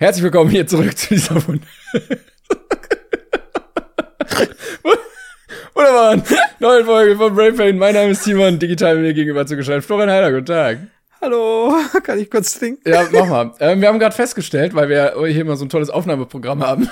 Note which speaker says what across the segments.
Speaker 1: Herzlich willkommen hier zurück zu dieser Wund Wunderbaren neuen Folge von Brain Pain. Mein Name ist Simon, digital mir gegenüber zugeschaltet. Florian Heiler, guten Tag.
Speaker 2: Hallo, kann ich kurz trinken?
Speaker 1: Ja, mach mal. Ähm, wir haben gerade festgestellt, weil wir hier immer so ein tolles Aufnahmeprogramm haben,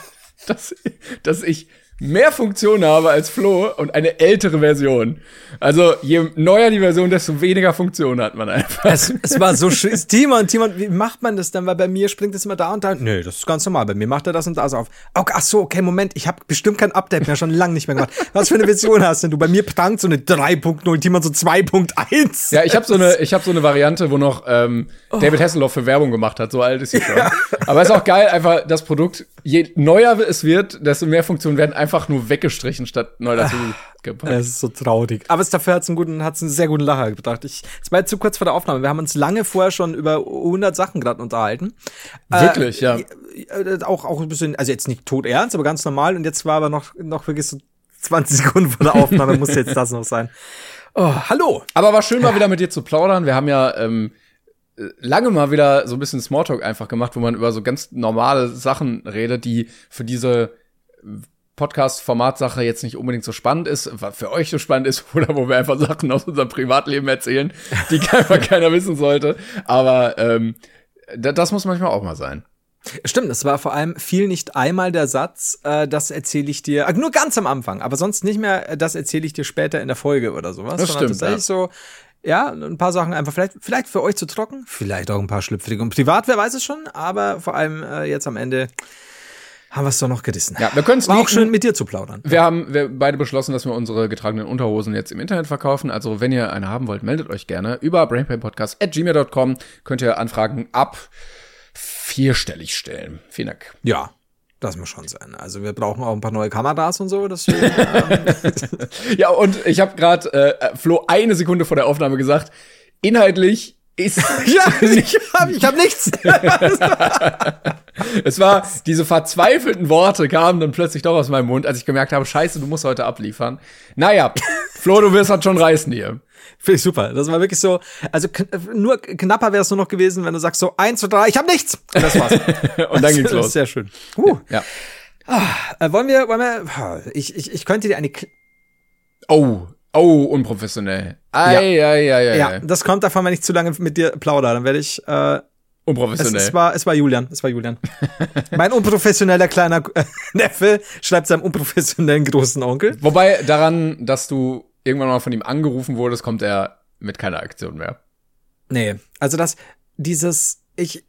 Speaker 1: dass, dass ich mehr Funktionen habe als Flo und eine ältere Version. Also je neuer die Version, desto weniger Funktionen hat man einfach.
Speaker 2: Es, es war so schön. Timon, Timon, wie macht man das dann? Weil bei mir springt es immer da und da. Nö, das ist ganz normal. Bei mir macht er das und das auf. Okay, ach so, okay, Moment. Ich habe bestimmt kein Update mehr, schon lange nicht mehr gemacht. Was für eine Version hast denn du? Bei mir prangt so eine 3.0, Timon so 2.1.
Speaker 1: Ja, ich habe so eine, ich habe so eine Variante, wo noch ähm, David Hasselhoff für Werbung gemacht hat. So alt ist sie schon. Ja. Aber ist auch geil, einfach das Produkt. Je neuer es wird, desto mehr Funktionen werden einfach einfach nur weggestrichen, statt neu dazu gepackt.
Speaker 2: Es ist so traurig. Aber es dafür hat es einen guten, hat's einen sehr guten Lacher gebracht. Ich, es war jetzt zu kurz vor der Aufnahme. Wir haben uns lange vorher schon über 100 Sachen gerade unterhalten.
Speaker 1: Wirklich, äh, ja.
Speaker 2: Äh, auch, auch ein bisschen, also jetzt nicht tot ernst, aber ganz normal. Und jetzt war aber noch, noch wirklich so 20 Sekunden vor der Aufnahme muss jetzt das noch sein. Oh, hallo.
Speaker 1: Aber war schön mal wieder mit dir zu plaudern. Wir haben ja, ähm, lange mal wieder so ein bisschen Smalltalk einfach gemacht, wo man über so ganz normale Sachen redet, die für diese Podcast-Formatsache jetzt nicht unbedingt so spannend ist, was für euch so spannend ist, oder wo wir einfach Sachen aus unserem Privatleben erzählen, die einfach keiner wissen sollte. Aber ähm, das muss manchmal auch mal sein.
Speaker 2: Stimmt, es war vor allem viel nicht einmal der Satz, äh, das erzähle ich dir, äh, nur ganz am Anfang, aber sonst nicht mehr, äh, das erzähle ich dir später in der Folge oder sowas.
Speaker 1: Das stimmt.
Speaker 2: Tatsächlich ja. so, ja, ein paar Sachen einfach vielleicht, vielleicht für euch zu trocken, vielleicht auch ein paar schlüpfrige und privat, wer weiß es schon, aber vor allem äh, jetzt am Ende haben wir es doch noch gerissen.
Speaker 1: Ja, wir können es
Speaker 2: auch schön mit dir zu plaudern.
Speaker 1: Wir haben wir beide beschlossen, dass wir unsere getragenen Unterhosen jetzt im Internet verkaufen. Also wenn ihr eine haben wollt, meldet euch gerne über brainpainpodcast@gmail.com. Könnt ihr Anfragen ab vierstellig stellen. Vielen Dank.
Speaker 2: Ja, das muss schon sein. Also wir brauchen auch ein paar neue Kameras und so. Deswegen, ähm
Speaker 1: ja, und ich habe gerade äh, Flo eine Sekunde vor der Aufnahme gesagt, inhaltlich ist
Speaker 2: ja, ich habe ich hab nichts.
Speaker 1: es war, diese verzweifelten Worte kamen dann plötzlich doch aus meinem Mund, als ich gemerkt habe, scheiße, du musst heute abliefern. Naja, Flo, du wirst halt schon reißen hier.
Speaker 2: Finde ich super. Das war wirklich so, also nur knapper wäre es nur noch gewesen, wenn du sagst so, eins, zwei, drei, ich habe nichts. Und das war's.
Speaker 1: Und dann ging's los.
Speaker 2: Sehr schön. Uh. Ja. Ah, äh, wollen wir, wollen wir, ich, ich, ich könnte dir eine,
Speaker 1: Oh, Oh, unprofessionell. Ei, ja. Ei, ei, ei,
Speaker 2: ja, das kommt davon, wenn ich zu lange mit dir plaudere. Dann werde ich. Äh,
Speaker 1: unprofessionell.
Speaker 2: Es, es, war, es war Julian. Es war Julian. mein unprofessioneller kleiner Neffe schreibt seinem unprofessionellen großen Onkel.
Speaker 1: Wobei daran, dass du irgendwann mal von ihm angerufen wurdest, kommt er mit keiner Aktion mehr.
Speaker 2: Nee, also das, dieses, ich,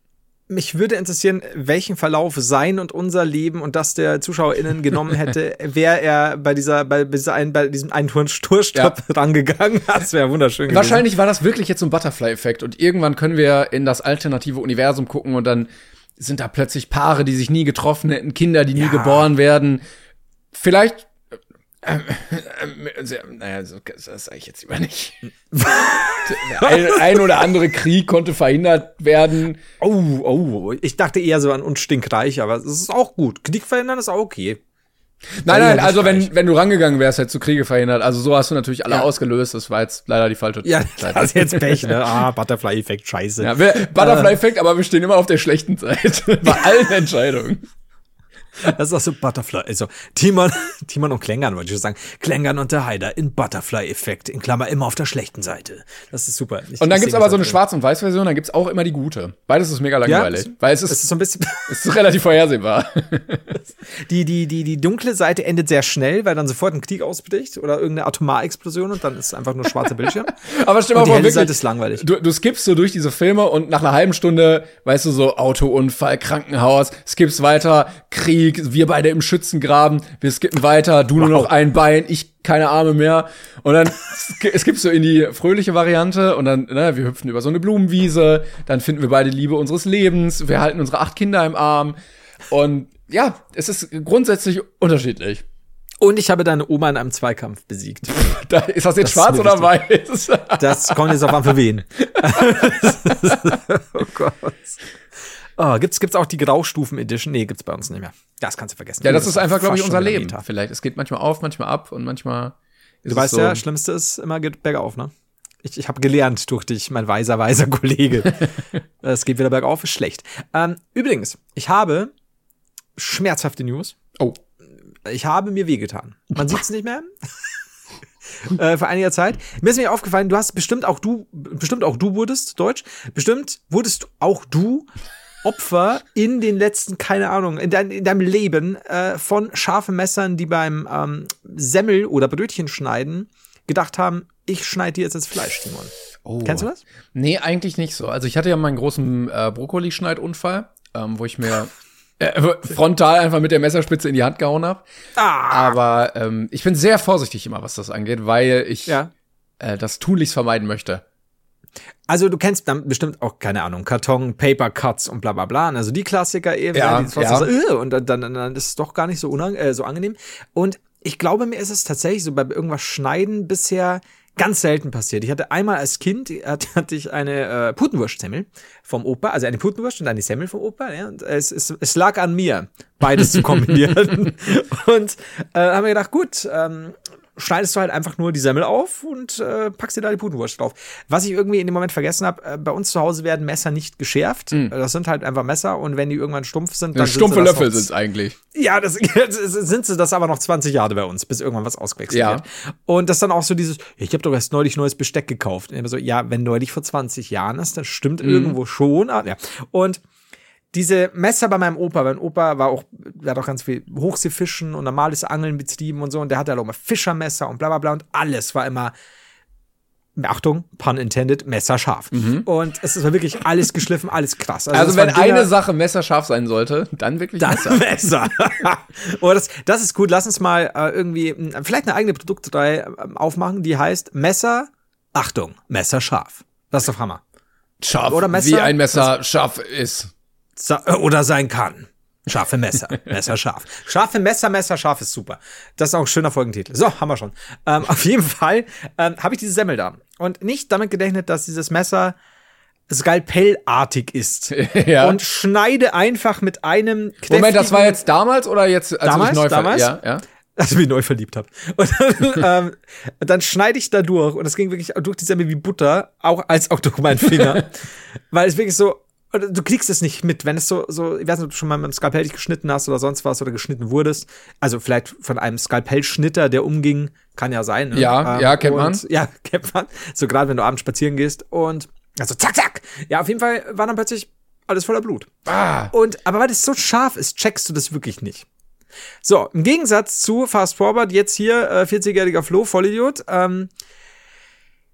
Speaker 2: mich würde interessieren, welchen Verlauf sein und unser Leben und das der ZuschauerInnen genommen hätte, wäre er bei dieser, bei, dieser ein, bei diesem einen Tourstopp ja. rangegangen. Das wäre wunderschön gewesen.
Speaker 1: Wahrscheinlich war das wirklich jetzt so ein Butterfly-Effekt und irgendwann können wir in das alternative Universum gucken und dann sind da plötzlich Paare, die sich nie getroffen hätten, Kinder, die nie ja. geboren werden. Vielleicht ähm, ähm, naja, so, das sage ich jetzt lieber nicht. ein, ein, oder andere Krieg konnte verhindert werden.
Speaker 2: Oh, oh, ich dachte eher so an uns stinkreich, aber es ist auch gut. Krieg verhindern ist auch okay.
Speaker 1: Nein, nein, also wenn, wenn du rangegangen wärst, hättest du Kriege verhindert. Also so hast du natürlich alle ja. ausgelöst. Das war jetzt leider die falsche
Speaker 2: Ja, Seite. das ist jetzt Pech, ne? Ah, Butterfly-Effekt, scheiße.
Speaker 1: Ja, Butterfly-Effekt, aber wir stehen immer auf der schlechten Seite. Bei allen Entscheidungen.
Speaker 2: Das ist auch so Butterfly. Also Timon, Timon und Klängern wollte ich sagen. Klängern und der Heider in Butterfly-Effekt. In Klammer immer auf der schlechten Seite. Das ist super.
Speaker 1: Ich, und dann gibt's aber so eine Schwarz- und Weiß-Version, dann gibt's auch immer die gute. Beides ist mega langweilig. Ja, weil es ist,
Speaker 2: es ist so ein bisschen.
Speaker 1: es ist relativ vorhersehbar.
Speaker 2: Die, die, die, die dunkle Seite endet sehr schnell, weil dann sofort ein Krieg ausbricht oder irgendeine Atomar-Explosion und dann ist es einfach nur schwarzer Bildschirm.
Speaker 1: Aber
Speaker 2: Und
Speaker 1: mal
Speaker 2: die
Speaker 1: wirklich,
Speaker 2: Seite ist langweilig.
Speaker 1: Du, du skippst so durch diese Filme und nach einer halben Stunde, weißt du, so Autounfall, Krankenhaus, skippst weiter, Krieg, wir beide im Schützengraben, wir skippen weiter, du nur noch ein Bein, ich keine Arme mehr. Und dann es gibt so in die fröhliche Variante und dann, ne, wir hüpfen über so eine Blumenwiese, dann finden wir beide Liebe unseres Lebens, wir halten unsere acht Kinder im Arm. Und ja, es ist grundsätzlich unterschiedlich.
Speaker 2: Und ich habe deine Oma in einem Zweikampf besiegt.
Speaker 1: Da, ist das jetzt
Speaker 2: Das
Speaker 1: schwarz oder weiß?
Speaker 2: Das kommt jetzt auf an für wen. oh Gott. Oh, gibt's, gibt's auch die Graustufen Edition? Nee, gibt's bei uns nicht mehr. Das kannst du vergessen.
Speaker 1: Ja, das ist einfach, glaube ich, unser Leben.
Speaker 2: Meta.
Speaker 1: Vielleicht. Es geht manchmal auf, manchmal ab und manchmal ist
Speaker 2: Du weißt
Speaker 1: so.
Speaker 2: ja, Schlimmste ist immer geht bergauf, ne? Ich, ich habe gelernt durch dich, mein weiser, weiser Kollege. es geht wieder bergauf, ist schlecht. Ähm, übrigens, ich habe schmerzhafte News.
Speaker 1: Oh.
Speaker 2: Ich habe mir wehgetan. Man sieht's nicht mehr. äh, vor einiger Zeit. Mir ist mir aufgefallen, du hast bestimmt auch du, bestimmt auch du wurdest Deutsch, bestimmt wurdest auch du Opfer in den letzten, keine Ahnung, in, dein, in deinem Leben äh, von scharfen Messern, die beim ähm, Semmel oder Brötchen schneiden gedacht haben, ich schneide dir jetzt das Fleisch, Simon.
Speaker 1: oh.
Speaker 2: Kennst du das?
Speaker 1: Nee, eigentlich nicht so. Also ich hatte ja meinen großen äh, Brokkolischneidunfall, ähm, wo ich mir äh, frontal einfach mit der Messerspitze in die Hand gehauen habe.
Speaker 2: Ah,
Speaker 1: Aber ähm, ich bin sehr vorsichtig immer, was das angeht, weil ich
Speaker 2: ja.
Speaker 1: äh, das tunlichst vermeiden möchte.
Speaker 2: Also du kennst dann bestimmt auch, keine Ahnung, Karton, Paper Cuts und bla bla bla. Also die Klassiker eben.
Speaker 1: Ja,
Speaker 2: die
Speaker 1: ja.
Speaker 2: So, äh, und dann, dann, dann ist es doch gar nicht so, unang äh, so angenehm. Und ich glaube, mir ist es tatsächlich so bei irgendwas Schneiden bisher ganz selten passiert. Ich hatte einmal als Kind, hatte, hatte ich eine äh, Putenwurstsemmel vom Opa, also eine Putenwurst und eine Semmel vom Opa. Ja, und es, es, es lag an mir, beides zu kombinieren. und äh, haben wir gedacht, gut, ähm, schneidest du halt einfach nur die Semmel auf und äh, packst dir da die Putenwurst drauf. Was ich irgendwie in dem Moment vergessen habe, äh, bei uns zu Hause werden Messer nicht geschärft. Das sind halt einfach Messer und wenn die irgendwann stumpf sind, dann
Speaker 1: Hm. Stumpfe
Speaker 2: sind
Speaker 1: Löffel
Speaker 2: noch-
Speaker 1: sind's eigentlich.
Speaker 2: ja, das sind sie das aber noch 20 Jahre bei uns, bis irgendwann was ausgewechselt
Speaker 1: Ja.
Speaker 2: wird. Und das dann auch so dieses, ich habe doch erst neulich neues Besteck gekauft. Und immer so, ja, wenn neulich vor 20 Jahren ist, das stimmt irgendwo schon. Ah, ja. Und diese Messer bei meinem Opa, mein Opa war auch, der hat auch ganz viel Hochseefischen und normales Angeln betrieben und so, und der hatte halt auch immer Fischermesser und bla bla bla und alles war immer, Achtung, pun intended, messerscharf. Und es war wirklich alles geschliffen, alles krass.
Speaker 1: Also
Speaker 2: das
Speaker 1: wenn
Speaker 2: Dinger-
Speaker 1: eine Sache messerscharf sein sollte, dann wirklich
Speaker 2: das
Speaker 1: Messer.
Speaker 2: Messer. oh, das, das ist gut. Lass uns mal äh, irgendwie mh, vielleicht eine eigene Produktreihe ähm, aufmachen, die heißt Messer. Achtung, Messer scharf. Das ist doch Hammer.
Speaker 1: Scharf,
Speaker 2: Oder Messer-
Speaker 1: wie ein Messer scharf ist.
Speaker 2: Äh, oder sein kann. Scharfe Messer. Messer scharf. Scharfe Messer, Messer scharf ist super. Das ist auch ein schöner Folgentitel. So, haben wir schon. Ähm, auf jeden Fall ähm, habe ich diese Semmel da. Und nicht damit gerechnet, dass dieses Messer skalpellartig ist.
Speaker 1: Ja.
Speaker 2: Und schneide einfach mit einem
Speaker 1: Moment, das war jetzt damals oder jetzt, als
Speaker 2: Damals?
Speaker 1: du dich neu
Speaker 2: Damals?
Speaker 1: Ja, ja.
Speaker 2: als ich mich neu verliebt habe. Und dann, ähm, dann schneide ich da durch und es ging wirklich durch die Semmel wie Butter, auch als auch durch meinen Finger, weil es wirklich so oder du kriegst es nicht mit, wenn es so so ich weiß nicht, ob du schon mal mit einem Skalpell dich geschnitten hast oder sonst was oder geschnitten wurdest. Also vielleicht von einem Skalpellschnitter, der umging, kann ja sein. Ne?
Speaker 1: Ja, ja, kennt man.
Speaker 2: Ja, kennt man. So gerade wenn du abends spazieren gehst und also zack zack. Ja, auf jeden Fall war dann plötzlich alles voller Blut.
Speaker 1: Ah,
Speaker 2: Und, aber weil das so scharf ist, checkst du das wirklich nicht. So, im Gegensatz zu Fast Forward, jetzt hier, äh, 40-jähriger Flo, Vollidiot, ähm,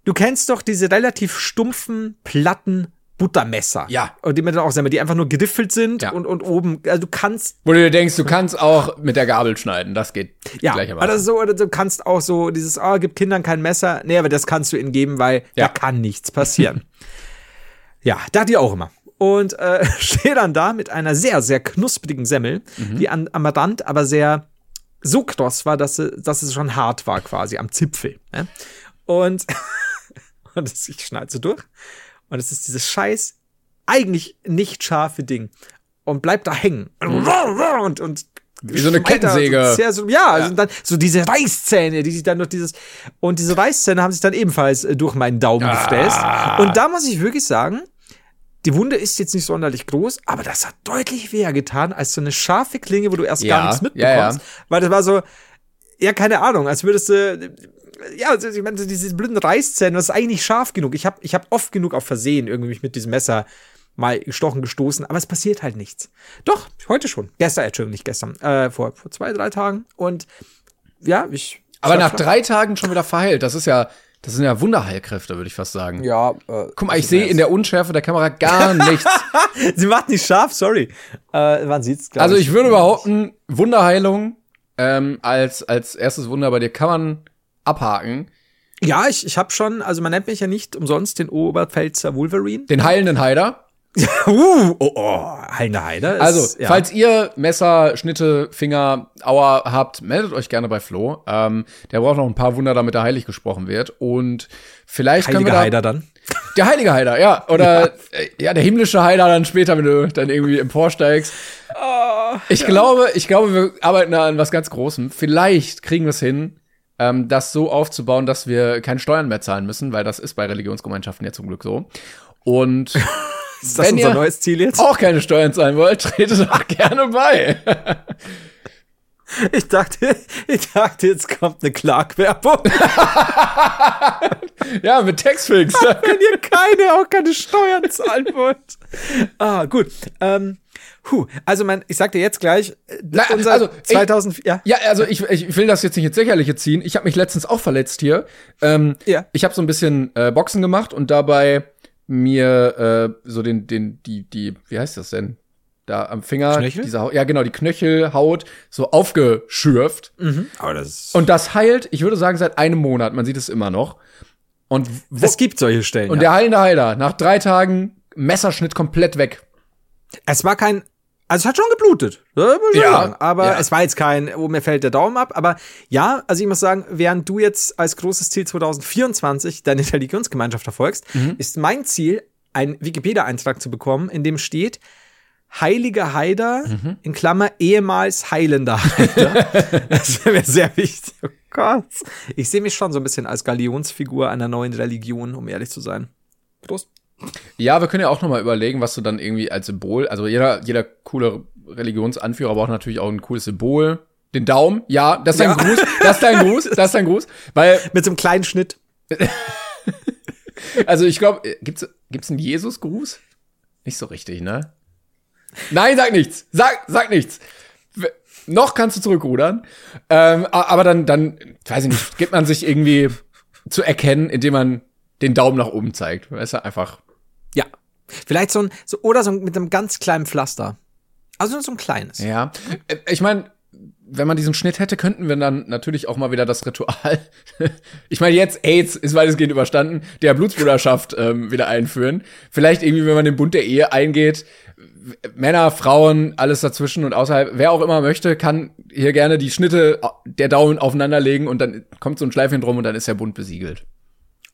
Speaker 2: du kennst doch diese relativ stumpfen, platten Buttermesser.
Speaker 1: Ja.
Speaker 2: Und die mit auch sagen, die einfach nur gediffelt sind
Speaker 1: Ja.
Speaker 2: und, und oben, also du kannst,
Speaker 1: wo du dir denkst, du kannst auch mit der Gabel schneiden. Das geht
Speaker 2: ja,
Speaker 1: gleichermaßen.
Speaker 2: oder so, oder du kannst auch so dieses, ah, gib Kindern kein Messer. Nee, aber das kannst du ihnen geben, weil
Speaker 1: Ja.
Speaker 2: da kann nichts passieren. ja, dachte ich auch immer. Und äh, stehe dann da mit einer sehr, sehr knusprigen Semmel,
Speaker 1: Mhm.
Speaker 2: die an, am Rand aber sehr so kross war, dass sie, dass es schon hart war quasi am Zipfel. Ne? Und, und ich schneide so durch. Und es ist dieses scheiß, eigentlich nicht scharfe Ding. Und bleibt da hängen. Und, und
Speaker 1: Wie so eine Kettensäge.
Speaker 2: Sehr, so, ja, Also dann so diese Reißzähne, die sich dann durch dieses und diese Reißzähne haben sich dann ebenfalls äh, durch meinen Daumen gefräst. Und da muss ich wirklich sagen, die Wunde ist jetzt nicht sonderlich groß, aber das hat deutlich weh getan als so eine scharfe Klinge, wo du erst
Speaker 1: Ja,
Speaker 2: gar nichts
Speaker 1: ja,
Speaker 2: mitbekommst.
Speaker 1: ja.
Speaker 2: Weil das war so, ja, keine Ahnung, als würdest du, ja, also ich meine, diese blöden Reißzähne, das ist eigentlich nicht scharf genug. Ich habe ich hab oft genug auf Versehen irgendwie mich mit diesem Messer mal gestochen, gestoßen, aber es passiert halt nichts. Doch, heute schon. Gestern, Entschuldigung, nicht gestern, äh, vor, vor zwei, drei Tagen. Und ja, ich.
Speaker 1: Aber nach drei Tagen schon wieder verheilt. Das ist ja, das sind ja Wunderheilkräfte, würde ich fast sagen.
Speaker 2: Ja, äh,
Speaker 1: Guck mal, ich sehe in der Unschärfe der Kamera gar nichts.
Speaker 2: Sie macht nicht scharf, sorry. Äh, man sieht's, glaub
Speaker 1: also ich würde behaupten, Wunderheilung ähm, als, als erstes Wunder bei dir kann man abhaken.
Speaker 2: Ja, ich, ich habe schon, also man nennt mich ja nicht umsonst den Oberpfälzer Wolverine.
Speaker 1: Den heilenden Heider.
Speaker 2: uh, oh, oh, heilende Heider. Ist,
Speaker 1: Also,
Speaker 2: ja.
Speaker 1: falls ihr Messer, Schnitte, Finger, Aua habt, meldet euch gerne bei Flo. Ähm, der braucht noch ein paar Wunder, damit er heilig gesprochen wird. Und vielleicht können
Speaker 2: heilige
Speaker 1: wir da,
Speaker 2: Heider dann.
Speaker 1: Der heilige Heider, ja. Oder äh, ja, der himmlische Heider dann später, wenn du dann irgendwie emporsteigst. ich glaube, ich glaube, wir arbeiten da an was ganz Großem. Vielleicht kriegen wir es hin, ähm, das so aufzubauen, dass wir keine Steuern mehr zahlen müssen, weil das ist bei Religionsgemeinschaften ja zum Glück so. Und
Speaker 2: Ist das
Speaker 1: wenn
Speaker 2: unser
Speaker 1: ihr-
Speaker 2: neues Ziel jetzt?
Speaker 1: auch keine Steuern zahlen wollt, tretet doch gerne bei.
Speaker 2: Ich dachte, ich dachte, jetzt kommt eine Clark-Werbung.
Speaker 1: ja, mit Textfix.
Speaker 2: wenn ihr keine, auch keine Steuern zahlen wollt. Ah, gut. Ähm, puh, also man, ich sag dir jetzt gleich, äh,
Speaker 1: Na,
Speaker 2: unser
Speaker 1: also, ich-
Speaker 2: 2000, ja.
Speaker 1: Ja, also ich, ich will das jetzt nicht ins Lächerliche ziehen. Ich habe mich letztens auch verletzt hier. Ähm,
Speaker 2: Ja.
Speaker 1: Ich habe so ein bisschen äh, Boxen gemacht und dabei mir äh, so den, den, die, die, wie heißt das denn? Da am Finger,
Speaker 2: Knöchel?
Speaker 1: diese Haut, ja genau, die Knöchelhaut so aufgeschürft.
Speaker 2: Aber das,
Speaker 1: Und das heilt, ich würde sagen, seit einem Monat. Man sieht es immer noch. Und, wo,
Speaker 2: es gibt solche Stellen.
Speaker 1: und
Speaker 2: ja.
Speaker 1: der heilende Heiler, nach drei Tagen Messerschnitt komplett weg.
Speaker 2: Es war kein, also es hat schon geblutet. ich
Speaker 1: Ja,
Speaker 2: sagen. Aber
Speaker 1: ja.
Speaker 2: es war jetzt kein, oh, mir fällt der Daumen ab. Aber ja, also ich muss sagen, während du jetzt als großes Ziel 2024 deine Religionsgemeinschaft verfolgst,
Speaker 1: Mhm.
Speaker 2: ist mein Ziel, einen Wikipedia-Eintrag zu bekommen, in dem steht, Heiliger Heider,
Speaker 1: Mhm.
Speaker 2: in Klammer, ehemals heilender Heider. das wäre mir sehr wichtig. Oh Gott. Ich sehe mich schon so ein bisschen als Galionsfigur einer neuen Religion, um ehrlich zu sein. Prost.
Speaker 1: Ja, wir können ja auch noch mal überlegen, was du dann irgendwie als Symbol, also jeder, jeder coole Religionsanführer braucht natürlich auch ein cooles Symbol. Den Daumen, ja, das ist dein
Speaker 2: Ja.
Speaker 1: Gruß, das ist dein Gruß, das ist dein Gruß. Weil,
Speaker 2: Mit so einem kleinen Schnitt.
Speaker 1: also ich glaube, gibt's, gibt's einen Jesus-Gruß? Nicht so richtig, ne? Nein, sag nichts, sag, sag nichts. Noch kannst du zurückrudern. Ähm, aber dann, dann, weiß ich nicht, gibt man sich irgendwie zu erkennen, indem man den Daumen nach oben zeigt. Weißt du, einfach.
Speaker 2: Ja. Vielleicht so ein, so, oder so mit einem ganz kleinen Pflaster. Also so ein kleines.
Speaker 1: Ja. Äh, Ich meine, wenn man diesen Schnitt hätte, könnten wir dann natürlich auch mal wieder das Ritual. ich meine, jetzt AIDS ist weitestgehend überstanden, der Blutsbruderschaft ähm, wieder einführen. Vielleicht irgendwie, wenn man den Bund der Ehe eingeht, Männer, Frauen, alles dazwischen und außerhalb, wer auch immer möchte, kann hier gerne die Schnitte der Daumen aufeinanderlegen und dann kommt so ein Schleifchen drum und dann ist der Bund besiegelt.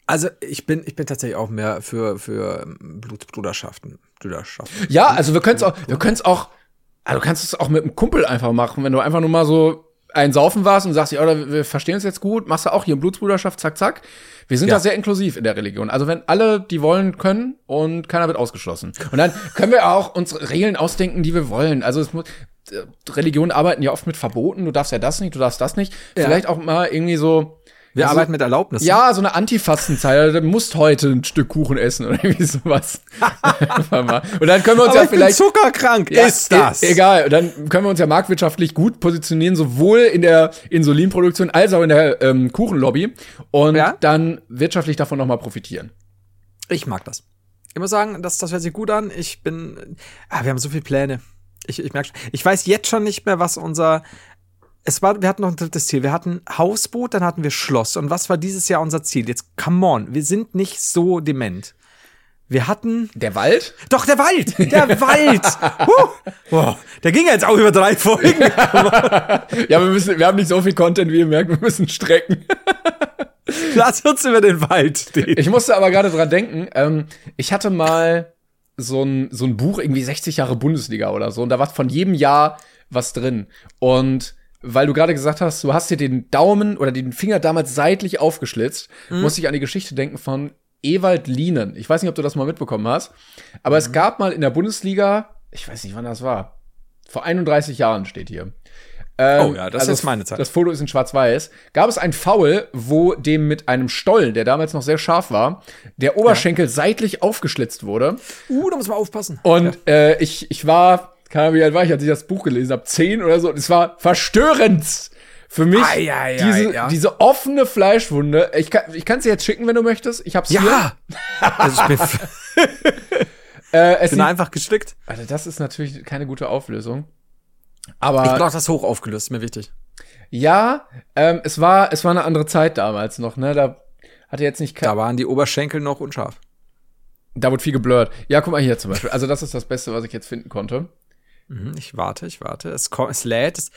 Speaker 2: Also ich bin, ich bin tatsächlich auch mehr für, für ähm, Blutsbruderschaften. Brüderschaften.
Speaker 1: Ja, also wir können es auch, wir können es auch, also du kannst es auch mit einem Kumpel einfach machen, wenn du einfach nur mal so ein Saufen warst und sagst, ja, oder wir verstehen uns jetzt gut, machst du auch hier Blutsbruderschaft, zack, zack. Wir sind
Speaker 2: Ja.
Speaker 1: da sehr inklusiv in der Religion. Also wenn alle, die wollen, können und keiner wird ausgeschlossen. Und dann können wir auch uns Regeln ausdenken, die wir wollen. Also es muss, äh, Religionen arbeiten ja oft mit Verboten. Du darfst ja das nicht, du darfst das nicht.
Speaker 2: Ja.
Speaker 1: Vielleicht auch mal irgendwie so,
Speaker 2: Wir
Speaker 1: Also-
Speaker 2: arbeiten mit Erlaubnissen.
Speaker 1: ja, so eine Antifastenzeit. Du musst heute ein Stück Kuchen essen oder irgendwie sowas. Einfach mal. und dann können wir uns
Speaker 2: aber
Speaker 1: ja
Speaker 2: ich
Speaker 1: vielleicht
Speaker 2: bin zuckerkrank.
Speaker 1: ja,
Speaker 2: ist das?
Speaker 1: e- Egal, dann können wir uns ja marktwirtschaftlich gut positionieren, sowohl in der Insulinproduktion als auch in der ähm, Kuchenlobby und
Speaker 2: Ja.
Speaker 1: dann wirtschaftlich davon nochmal profitieren.
Speaker 2: Ich mag das. Ich muss sagen, das, das hört sich gut an. Ich bin, ah, wir haben so viele Pläne. Ich, ich merke schon. Ich weiß jetzt schon nicht mehr, was unser, es war, wir hatten noch ein drittes Ziel. Wir hatten Hausboot, dann hatten wir Schloss. Und was war dieses Jahr unser Ziel? Jetzt, come on, wir sind nicht so dement. Wir hatten,
Speaker 1: Der Wald?
Speaker 2: doch, der Wald! Der Wald! Huh. Boah, der ging jetzt auch über drei Folgen.
Speaker 1: Ja, wir müssen, wir haben nicht so viel Content, wie ihr merkt, wir müssen strecken.
Speaker 2: Lass uns über den Wald reden.
Speaker 1: Ich musste aber gerade dran denken, ähm, ich hatte mal so ein, so ein Buch, irgendwie 60 Jahre Bundesliga oder so, und da war von jedem Jahr was drin. Und weil du gerade gesagt hast, du hast dir den Daumen oder den Finger damals seitlich aufgeschlitzt, musste ich an die Geschichte denken von Ewald Lienen. Ich weiß nicht, ob du das mal mitbekommen hast, aber es gab mal in der Bundesliga, ich weiß nicht, wann das war, vor 31 Jahren steht hier, ähm,
Speaker 2: Oh ja, das ist meine Zeit.
Speaker 1: Das Foto ist in schwarz-weiß. Gab es ein Foul, wo dem mit einem Stollen, der damals noch sehr scharf war, der Oberschenkel seitlich aufgeschlitzt wurde.
Speaker 2: Uh, da muss man aufpassen.
Speaker 1: Und äh, ich, ich war, keine Ahnung, wie alt war ich, als ich das Buch gelesen habe, zehn oder so. Und es war verstörend für mich,
Speaker 2: Ei, ei, ei,
Speaker 1: diese,
Speaker 2: ja.
Speaker 1: diese offene Fleischwunde. Ich kann ich kann's dir jetzt schicken, wenn du möchtest. Ich hab's hier.
Speaker 2: Ja! also ich bin,
Speaker 1: Äh, es
Speaker 2: bin
Speaker 1: sieht,
Speaker 2: einfach gestickt.
Speaker 1: Alter, das ist natürlich keine gute Auflösung. Aber
Speaker 2: Ich brauche das hoch aufgelöst, ist mir wichtig.
Speaker 1: ja, ähm, es war es war eine andere Zeit damals noch, ne? Da hatte jetzt nicht
Speaker 2: Da waren die Oberschenkel noch unscharf.
Speaker 1: da wurde viel geblurrt. Ja, guck mal hier zum Beispiel. Also das ist das Beste, was ich jetzt finden konnte.
Speaker 2: Mhm, Ich warte, ich warte. Es, kommt, es lädt. Es,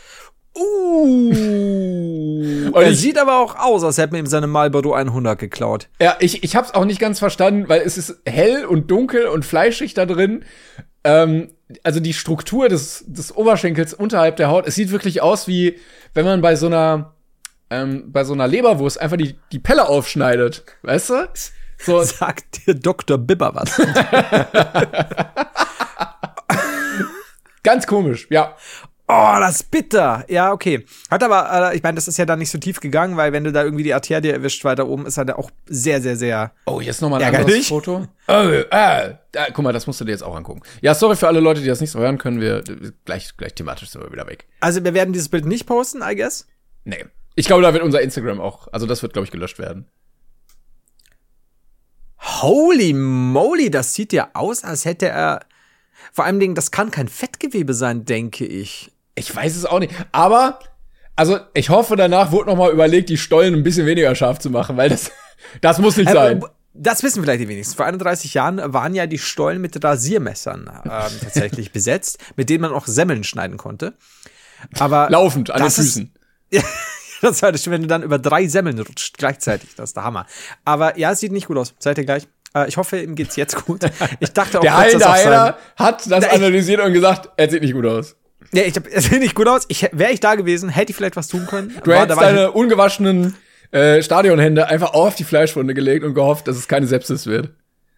Speaker 2: uh! Er sieht aber auch aus, als hätte man ihm seine Marlboro 100 geklaut.
Speaker 1: Ja, ich, ich hab's auch nicht ganz verstanden, weil es ist hell und dunkel und fleischig da drin. Ähm, also die Struktur des, des Oberschenkels unterhalb der Haut, es sieht wirklich aus wie, wenn man bei so einer, ähm, bei so einer Leberwurst einfach die, die Pelle aufschneidet. Weißt du? So,
Speaker 2: Sagt dir Dr. Bibber was?
Speaker 1: ganz komisch, ja.
Speaker 2: Oh, das ist bitter. Ja, okay. Hat aber, äh, ich meine, das ist ja dann nicht so tief gegangen, weil wenn du da irgendwie die Arterie erwischt weiter oben, ist er da auch sehr, sehr, sehr.
Speaker 1: Oh, jetzt noch mal ein anderes Foto. Oh, äh, da, guck mal, das musst du dir jetzt auch angucken. Ja, sorry für alle Leute, die das nicht so hören können. Wir gleich, gleich thematisch sind wir wieder weg.
Speaker 2: Also wir werden dieses Bild nicht posten, I guess.
Speaker 1: Nee. Ich glaube, da wird unser Instagram auch, also das wird, glaube ich, gelöscht werden.
Speaker 2: Holy moly, das sieht ja aus, als hätte er. Vor allem Dingen, das kann kein Fettgewebe sein, denke ich.
Speaker 1: Ich weiß es auch nicht. Aber, also, ich hoffe, danach wurde noch mal überlegt, die Stollen ein bisschen weniger scharf zu machen, weil das, das muss nicht sein.
Speaker 2: Äh, Das wissen vielleicht die wenigsten. Vor 31 Jahren waren ja die Stollen mit Rasiermessern ähm, tatsächlich besetzt, mit denen man auch Semmeln schneiden konnte. Aber
Speaker 1: Laufend an den
Speaker 2: das ist-
Speaker 1: Füßen.
Speaker 2: das war das, wenn du dann über drei Semmeln rutscht gleichzeitig. Das ist der Hammer. Aber ja, es sieht nicht gut aus. Seid ihr gleich? Äh, ich hoffe, ihm geht's jetzt gut. Ich dachte auch,
Speaker 1: Der
Speaker 2: kurz, dass
Speaker 1: hat das
Speaker 2: Na,
Speaker 1: analysiert und gesagt, er sieht nicht gut aus.
Speaker 2: Ja, ich hab, es sieht nicht gut aus. Ich, wäre ich da gewesen, hätte ich vielleicht was tun können.
Speaker 1: Du hättest deine ungewaschenen äh, Stadionhände einfach auf die Fleischwunde gelegt und gehofft, dass es keine Sepsis wird.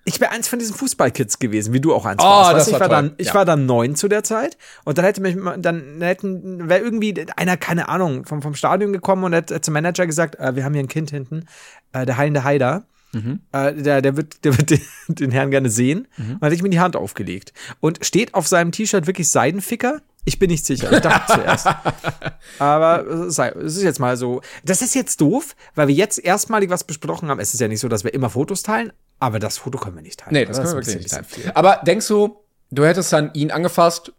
Speaker 2: Ich wäre eins von diesen Fußballkids gewesen, wie du auch eins
Speaker 1: Oh,
Speaker 2: warst.
Speaker 1: das
Speaker 2: Weißt ich
Speaker 1: war toll.
Speaker 2: dann, ich
Speaker 1: Ja.
Speaker 2: war dann neun zu der Zeit und dann hätte mich dann hätten wäre irgendwie einer keine Ahnung vom vom Stadion gekommen und hätte zum Manager gesagt, äh, wir haben hier ein Kind hinten, äh, der heilende Heider.
Speaker 1: Mhm.
Speaker 2: Äh, der, der wird, der wird den, den Herrn gerne sehen. Und dann hätte ich mir die Hand aufgelegt. Und steht auf seinem T-Shirt wirklich Seidenficker? Ich bin nicht sicher. Ich dachte zuerst. Aber äh, sei, es ist jetzt mal so. Das ist jetzt doof, weil wir jetzt erstmalig was besprochen haben. Es ist ja nicht so, dass wir immer Fotos teilen, aber das Foto können wir nicht teilen.
Speaker 1: Nee, das
Speaker 2: oder?
Speaker 1: können wir wirklich nicht teilen. Aber denkst du, du hättest dann ihn angefasst,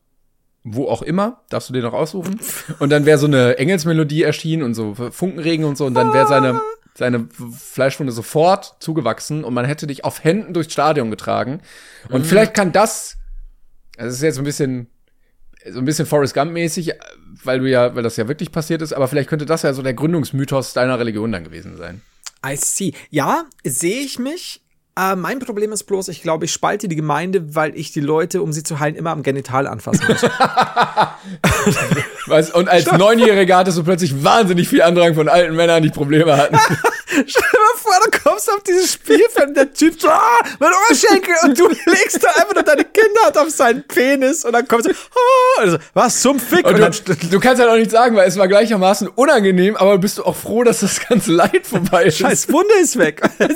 Speaker 1: wo auch immer, darfst du dir noch aussuchen, und dann wäre so eine Engelsmelodie erschienen und so Funkenregen und so, und dann wäre seine, seine Fleischwunde sofort zugewachsen und man hätte dich auf Händen durchs Stadion getragen. Und vielleicht kann das, das ist jetzt ein bisschen, so ein bisschen Forrest Gump-mäßig, weil du ja, weil das ja wirklich passiert ist, aber vielleicht könnte das ja so der Gründungsmythos deiner Religion dann gewesen sein.
Speaker 2: I see. Ja, sehe ich mich. Äh, mein Problem ist bloß, ich glaube, ich spalte die Gemeinde, weil ich die Leute, um sie zu heilen, immer am Genital anfassen muss.
Speaker 1: Weißt, und als Neunjähriger hattest du plötzlich wahnsinnig viel Andrang von alten Männern, die Probleme hatten.
Speaker 2: Stell dir mal vor, du kommst auf dieses Spielfeld und der Typ so, ah, mein Oberschenkel und du legst da einfach nur deine Kinderhand auf seinen Penis und dann kommst du, ah, also, was zum Fick?
Speaker 1: Und
Speaker 2: Und, dann,
Speaker 1: du, du kannst halt auch nicht sagen, weil es war gleichermaßen unangenehm, aber bist du auch froh, dass das ganze Leid vorbei ist.
Speaker 2: scheiß Wunde ist weg.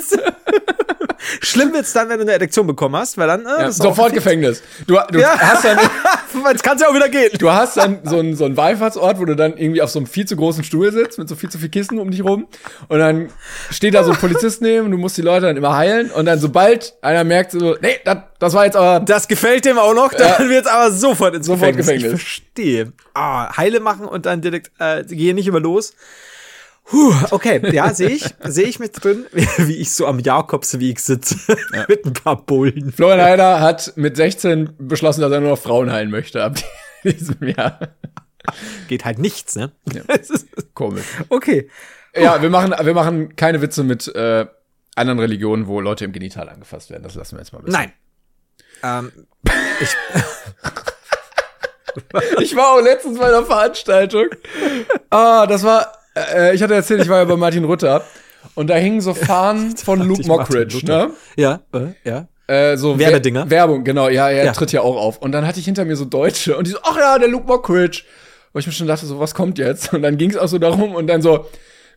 Speaker 2: Schlimm wird's dann, wenn du eine Erektion bekommen hast, weil dann, äh,
Speaker 1: Ja, sofort. Gefängnis. Du, du
Speaker 2: Ja.
Speaker 1: hast dann,
Speaker 2: Jetzt kann's ja auch wieder gehen.
Speaker 1: du hast dann so einen, so einen Wallfahrtsort, wo du dann irgendwie auf so einem viel zu großen Stuhl sitzt, mit so viel zu viel Kissen um dich rum. Und dann steht da so ein Polizist neben, und du musst die Leute dann immer heilen. Und dann, sobald einer merkt, so, nee, das, das war jetzt aber
Speaker 2: Das gefällt dem auch noch, dann wird's aber sofort ins
Speaker 1: Sofort
Speaker 2: Gefängnis.
Speaker 1: Gefängnis.
Speaker 2: Ich verstehe. Ah, heile machen und dann direkt, äh, gehe nicht über los. Puh, okay, ja, sehe ich, sehe ich mit drin, wie, ich so am Jakobsweg sitze mit ein paar Bullen.
Speaker 1: Florian Heider hat mit 16 beschlossen, dass er nur noch Frauen heilen möchte ab diesem Jahr.
Speaker 2: Geht halt nichts, ne?
Speaker 1: Komisch.
Speaker 2: okay.
Speaker 1: Ja, wir machen, wir machen keine Witze mit äh, anderen Religionen, wo Leute im Genital angefasst werden. Das lassen wir jetzt mal wissen.
Speaker 2: Nein. Ähm,
Speaker 1: Ich war auch letztens bei einer Veranstaltung. Ah, das war, äh, ich hatte erzählt, ich war ja bei Martin Rutter. Und da hingen so Fahnen von Luke
Speaker 2: ich
Speaker 1: Mockridge, ne?
Speaker 2: ja, äh, ja.
Speaker 1: Äh, so
Speaker 2: Werbedinger.
Speaker 1: Wer Werbung, genau, ja, er
Speaker 2: Ja.
Speaker 1: tritt ja auch auf. Und dann hatte ich hinter mir so Deutsche und die so, ach ja, der Luke Mockridge. Wo ich mir schon dachte, so, was kommt jetzt? Und dann ging es auch so darum und dann so,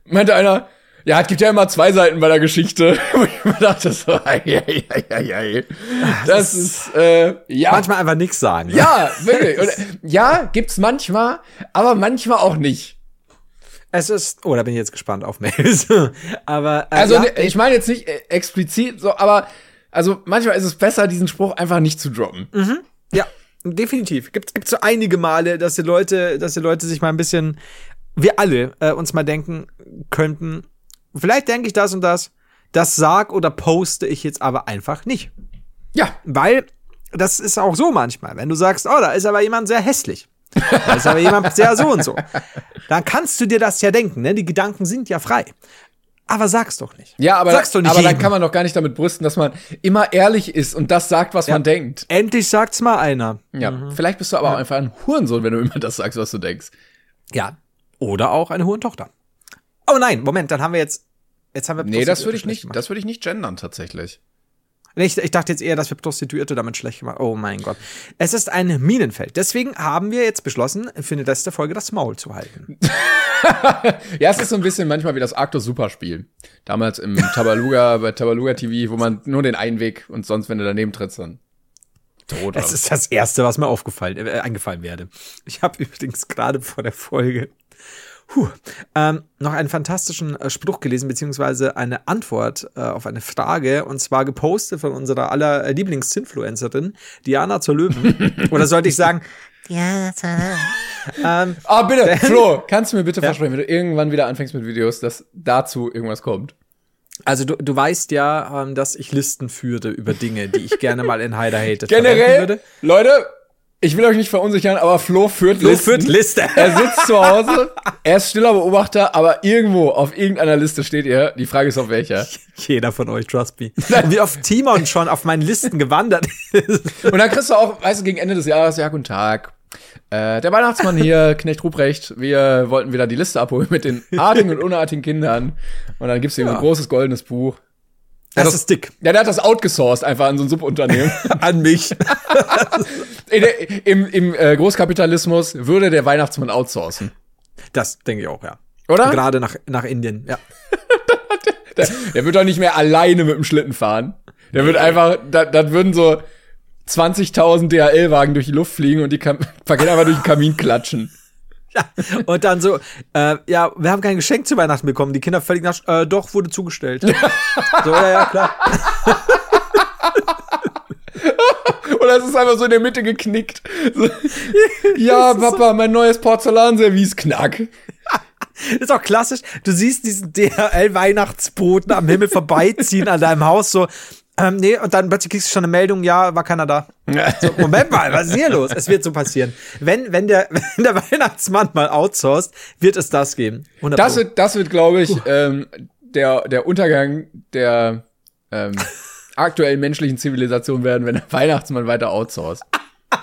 Speaker 1: meinte einer, ja, es gibt ja immer zwei Seiten bei der Geschichte. Wo ich mir dachte so, ei, ei, ei, ei, ei. Das ist, äh, ja.
Speaker 2: Manchmal einfach nichts sagen. ne?
Speaker 1: Ja, wirklich. Und, ja, gibt's manchmal, aber manchmal auch nicht.
Speaker 2: Es ist, oh, da bin ich jetzt gespannt auf Mails. Aber, äh,
Speaker 1: Also
Speaker 2: ja,
Speaker 1: ne, ich meine jetzt nicht äh, explizit so, aber also manchmal ist es besser, diesen Spruch einfach nicht zu droppen.
Speaker 2: Ja, definitiv. Gibt gibt so einige Male, dass die Leute, dass die Leute sich mal ein bisschen, wir alle äh, uns mal denken könnten, vielleicht denke ich das und das, das sag oder poste ich jetzt aber einfach nicht.
Speaker 1: Ja,
Speaker 2: Weil das ist auch so manchmal, wenn du sagst, oh, da ist aber jemand sehr hässlich. Da ist aber jemand sehr so und so. Dann kannst du dir das ja denken, ne? Die Gedanken sind ja frei. Aber sag's doch nicht.
Speaker 1: ja, aber,
Speaker 2: sag's doch nicht
Speaker 1: aber dann kann man doch gar nicht damit brüsten, dass man immer ehrlich ist und das sagt, was man denkt.
Speaker 2: Endlich sagt's mal einer.
Speaker 1: Ja, vielleicht bist du aber auch einfach ein Hurensohn, wenn du immer das sagst, was du denkst.
Speaker 2: Ja. Oder auch eine hohe Tochter. Oh nein, Moment, dann haben wir jetzt. Jetzt haben wir
Speaker 1: Nee, das würde ich nicht,
Speaker 2: gemacht.
Speaker 1: das würde ich nicht gendern tatsächlich.
Speaker 2: Ich, ich dachte jetzt eher, dass wir Prostituierte damit schlecht gemacht Oh mein Gott. Es ist ein Minenfeld. Deswegen haben wir jetzt beschlossen, für eine letzte Folge das Maul zu halten.
Speaker 1: Ja, es ist so ein bisschen manchmal wie das Arctos Superspiel. Damals im Tabaluga, bei Tabaluga TV, wo man nur den einen Weg und sonst, wenn du daneben trittst, dann tot.
Speaker 2: Das ist das Erste, was mir aufgefallen, äh, eingefallen werde. Ich habe übrigens gerade vor der Folge Puh. Ähm, noch einen fantastischen äh, Spruch gelesen, beziehungsweise eine Antwort äh, auf eine Frage, und zwar gepostet von unserer aller äh, Lieblingsinfluencerin, Diana zur Löwen. Oder sollte ich sagen,
Speaker 3: Ja, das war.
Speaker 2: ähm,
Speaker 1: Ah, bitte, Flo, kannst du mir bitte versprechen, wenn du irgendwann wieder anfängst mit Videos, dass dazu irgendwas kommt?
Speaker 2: also du, du weißt ja, ähm, dass ich Listen führe über Dinge, die ich gerne mal in Heider Hated
Speaker 1: Generell,
Speaker 2: würde.
Speaker 1: Leute, ich will euch nicht verunsichern, aber Flo führt
Speaker 2: Flo
Speaker 1: Listen.
Speaker 2: führt Liste.
Speaker 1: Er sitzt zu Hause, er ist stiller Beobachter, aber irgendwo auf irgendeiner Liste steht ihr. Die Frage ist auf welcher.
Speaker 2: Jeder von euch, trust me. Wie oft Timon schon auf meinen Listen gewandert ist.
Speaker 1: Und dann kriegst du auch, weißt du, gegen Ende des Jahres, ja, guten Tag. Äh, der Weihnachtsmann hier, Knecht Ruprecht, wir wollten wieder die Liste abholen mit den artigen und unartigen Kindern. Und dann gibt's hier
Speaker 2: Ja.
Speaker 1: ein großes goldenes Buch.
Speaker 2: Das,
Speaker 1: das-
Speaker 2: ist dick.
Speaker 1: Ja, der hat das outgesourced einfach an so ein Subunternehmen.
Speaker 2: An mich.
Speaker 1: In der, Im im äh, Großkapitalismus würde der Weihnachtsmann outsourcen.
Speaker 2: Das denke ich auch, ja.
Speaker 1: Oder?
Speaker 2: Gerade nach, nach Indien, ja.
Speaker 1: Der, der wird doch nicht mehr alleine mit dem Schlitten fahren. Der wird einfach, da, da würden so 20.000 DHL-Wagen durch die Luft fliegen und die Kam Pakete einfach durch den Kamin klatschen.
Speaker 2: ja. Und dann so, äh, ja, wir haben kein Geschenk zu Weihnachten bekommen. Die Kinder völlig nach, äh, doch, wurde zugestellt. so, ja, ja, klar.
Speaker 1: Oder es ist einfach so in der Mitte geknickt. So, ja, Papa, mein neues Porzellanservice, knack.
Speaker 2: Ist auch klassisch. Du siehst diesen DHL-Weihnachtsboten am Himmel vorbeiziehen an deinem Haus, so, ähm, nee, und dann plötzlich kriegst du schon eine Meldung, ja, war keiner da. So, Moment mal, was ist hier los? Es wird so passieren. Wenn, wenn der, wenn der Weihnachtsmann mal outsourced, wird es das geben. 100
Speaker 1: Das wird, das wird, glaube ich, ähm, der, der Untergang der ähm, aktuellen menschlichen Zivilisation werden, wenn der Weihnachtsmann weiter outsourced.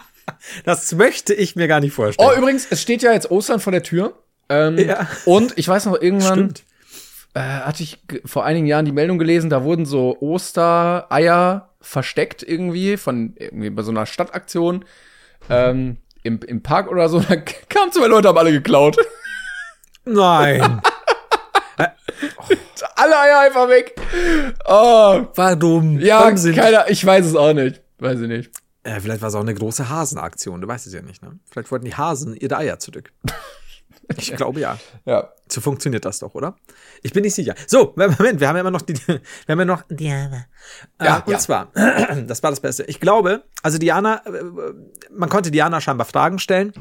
Speaker 2: das möchte ich mir gar nicht vorstellen.
Speaker 1: Oh, übrigens, es steht ja jetzt Ostern vor der Tür. Ähm,
Speaker 2: Ja.
Speaker 1: Und ich weiß noch, irgendwann äh, hatte ich vor einigen Jahren die Meldung gelesen, da wurden so Ostereier versteckt irgendwie von irgendwie bei so einer Stadtaktion ähm, im, im Park oder so. Da kamen zwei Leute, haben alle geklaut.
Speaker 2: Nein.
Speaker 1: alle Eier einfach weg. Oh,
Speaker 2: Warum?
Speaker 1: ja,
Speaker 2: Warum sind-
Speaker 1: keiner, ich weiß es auch nicht. Weiß ich nicht.
Speaker 2: Äh, vielleicht war es auch eine große Hasenaktion, du weißt es ja nicht, ne? Vielleicht wollten die Hasen ihre Eier zurück. Ich glaube ja.
Speaker 1: Ja.
Speaker 2: So funktioniert das doch, oder? Ich bin nicht sicher. So, Moment, wir haben ja immer noch die, wir haben ja noch,
Speaker 3: Diana.
Speaker 2: äh,
Speaker 1: Ja,
Speaker 2: und
Speaker 1: ja.
Speaker 2: zwar, das war das Beste. Ich glaube, also Diana, äh, man konnte Diana scheinbar Fragen stellen.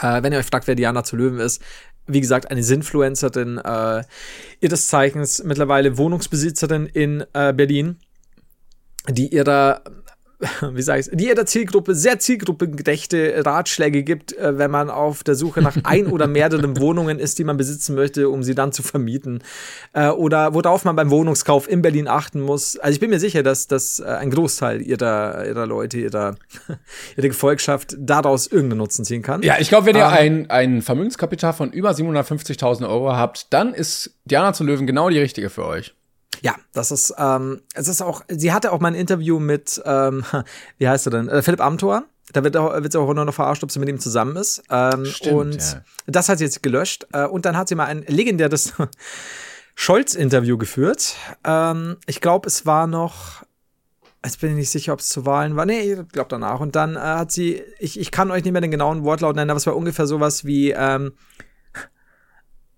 Speaker 2: Äh, wenn ihr euch fragt, wer Diana zu Löwen ist, wie gesagt, eine Sinfluencerin, äh, ihres Zeichens mittlerweile Wohnungsbesitzerin in äh, Berlin, die ihrer, wie sage ich die ihrer Zielgruppe sehr zielgruppengerechte Ratschläge gibt, äh, wenn man auf der Suche nach ein oder mehreren Wohnungen ist, die man besitzen möchte, um sie dann zu vermieten. Äh, oder worauf man beim Wohnungskauf in Berlin achten muss. Also ich bin mir sicher, dass, dass äh, ein Großteil ihrer, ihrer Leute, ihrer, ihrer Gefolgschaft daraus irgendeinen Nutzen ziehen kann.
Speaker 1: Ja, ich glaube, wenn ihr
Speaker 2: Ähm.
Speaker 1: ein, ein Vermögenskapital von über 750.000 Euro habt, dann ist Diana zu Löwen genau die richtige für euch.
Speaker 2: Ja, das ist, ähm, es ist auch, sie hatte auch mal ein Interview mit, ähm, wie heißt er denn, äh, Philipp Amthor. Da wird, auch, wird sie auch nur noch verarscht, ob sie mit ihm zusammen ist. Ähm,
Speaker 1: Stimmt,
Speaker 2: und
Speaker 1: ja.
Speaker 2: das hat sie jetzt gelöscht. Äh, und dann hat sie mal ein legendäres Scholz-Interview geführt. Ähm, ich glaube, es war noch. Jetzt bin ich nicht sicher, ob es zu Wahlen war. Nee, ich glaube danach. Und dann äh, hat sie, ich, ich kann euch nicht mehr den genauen Wortlaut nennen, aber es war ungefähr sowas wie, ähm,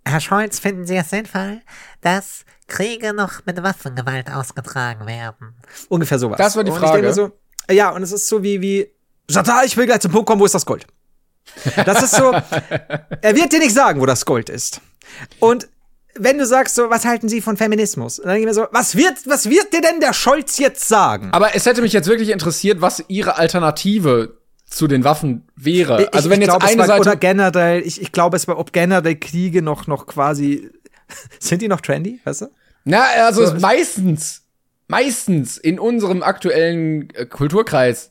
Speaker 3: Herr Scholz, finden Sie es sinnvoll, dass Kriege noch mit Waffengewalt ausgetragen werden?
Speaker 2: ungefähr sowas.
Speaker 1: Das war die
Speaker 2: und
Speaker 1: Frage.
Speaker 2: Ich denke so, ja, und es ist so wie, wie, Jata, ich will gleich zum Punkt kommen, wo ist das Gold? Das ist so, er wird dir nicht sagen, wo das Gold ist. Und wenn du sagst so, was halten Sie von Feminismus? Und dann denke ich mir so, was wird, was wird dir denn der Scholz jetzt sagen?
Speaker 1: Aber es hätte mich jetzt wirklich interessiert, was ihre Alternative zu den Waffen wäre. also wenn
Speaker 2: ich
Speaker 1: jetzt
Speaker 2: glaub,
Speaker 1: eine
Speaker 2: war,
Speaker 1: Seite
Speaker 2: oder generell, ich, ich glaube, es war, ob generell Kriege noch, noch quasi, sind die noch trendy, weißt du?
Speaker 1: Na, also
Speaker 2: So,
Speaker 1: meistens, meistens in unserem aktuellen äh, Kulturkreis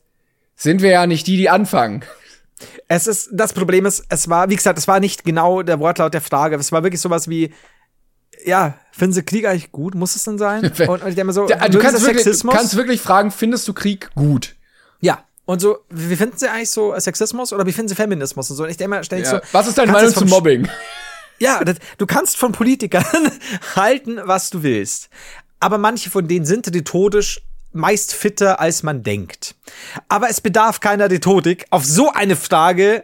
Speaker 1: sind wir ja nicht die, die anfangen.
Speaker 2: Es ist, das Problem ist, es war, wie gesagt, es war nicht genau der Wortlaut der Frage. Es war wirklich sowas wie, ja, finden Sie Krieg eigentlich gut? Muss es denn sein? Und, und ich denke mir so,
Speaker 1: Ja, du kannst wirklich, du kannst wirklich fragen, findest du Krieg gut?
Speaker 2: ja. Und so, wie finden Sie eigentlich so Sexismus oder wie finden Sie Feminismus und so? Und ich denke mir, stell ich so,
Speaker 1: Was ist deine Meinung zu Mobbing?
Speaker 2: Ja, das, du kannst von Politikern halten, was du willst. Aber manche von denen sind rhetorisch meist fitter, als man denkt. Aber es bedarf keiner Rhetorik, auf so eine Frage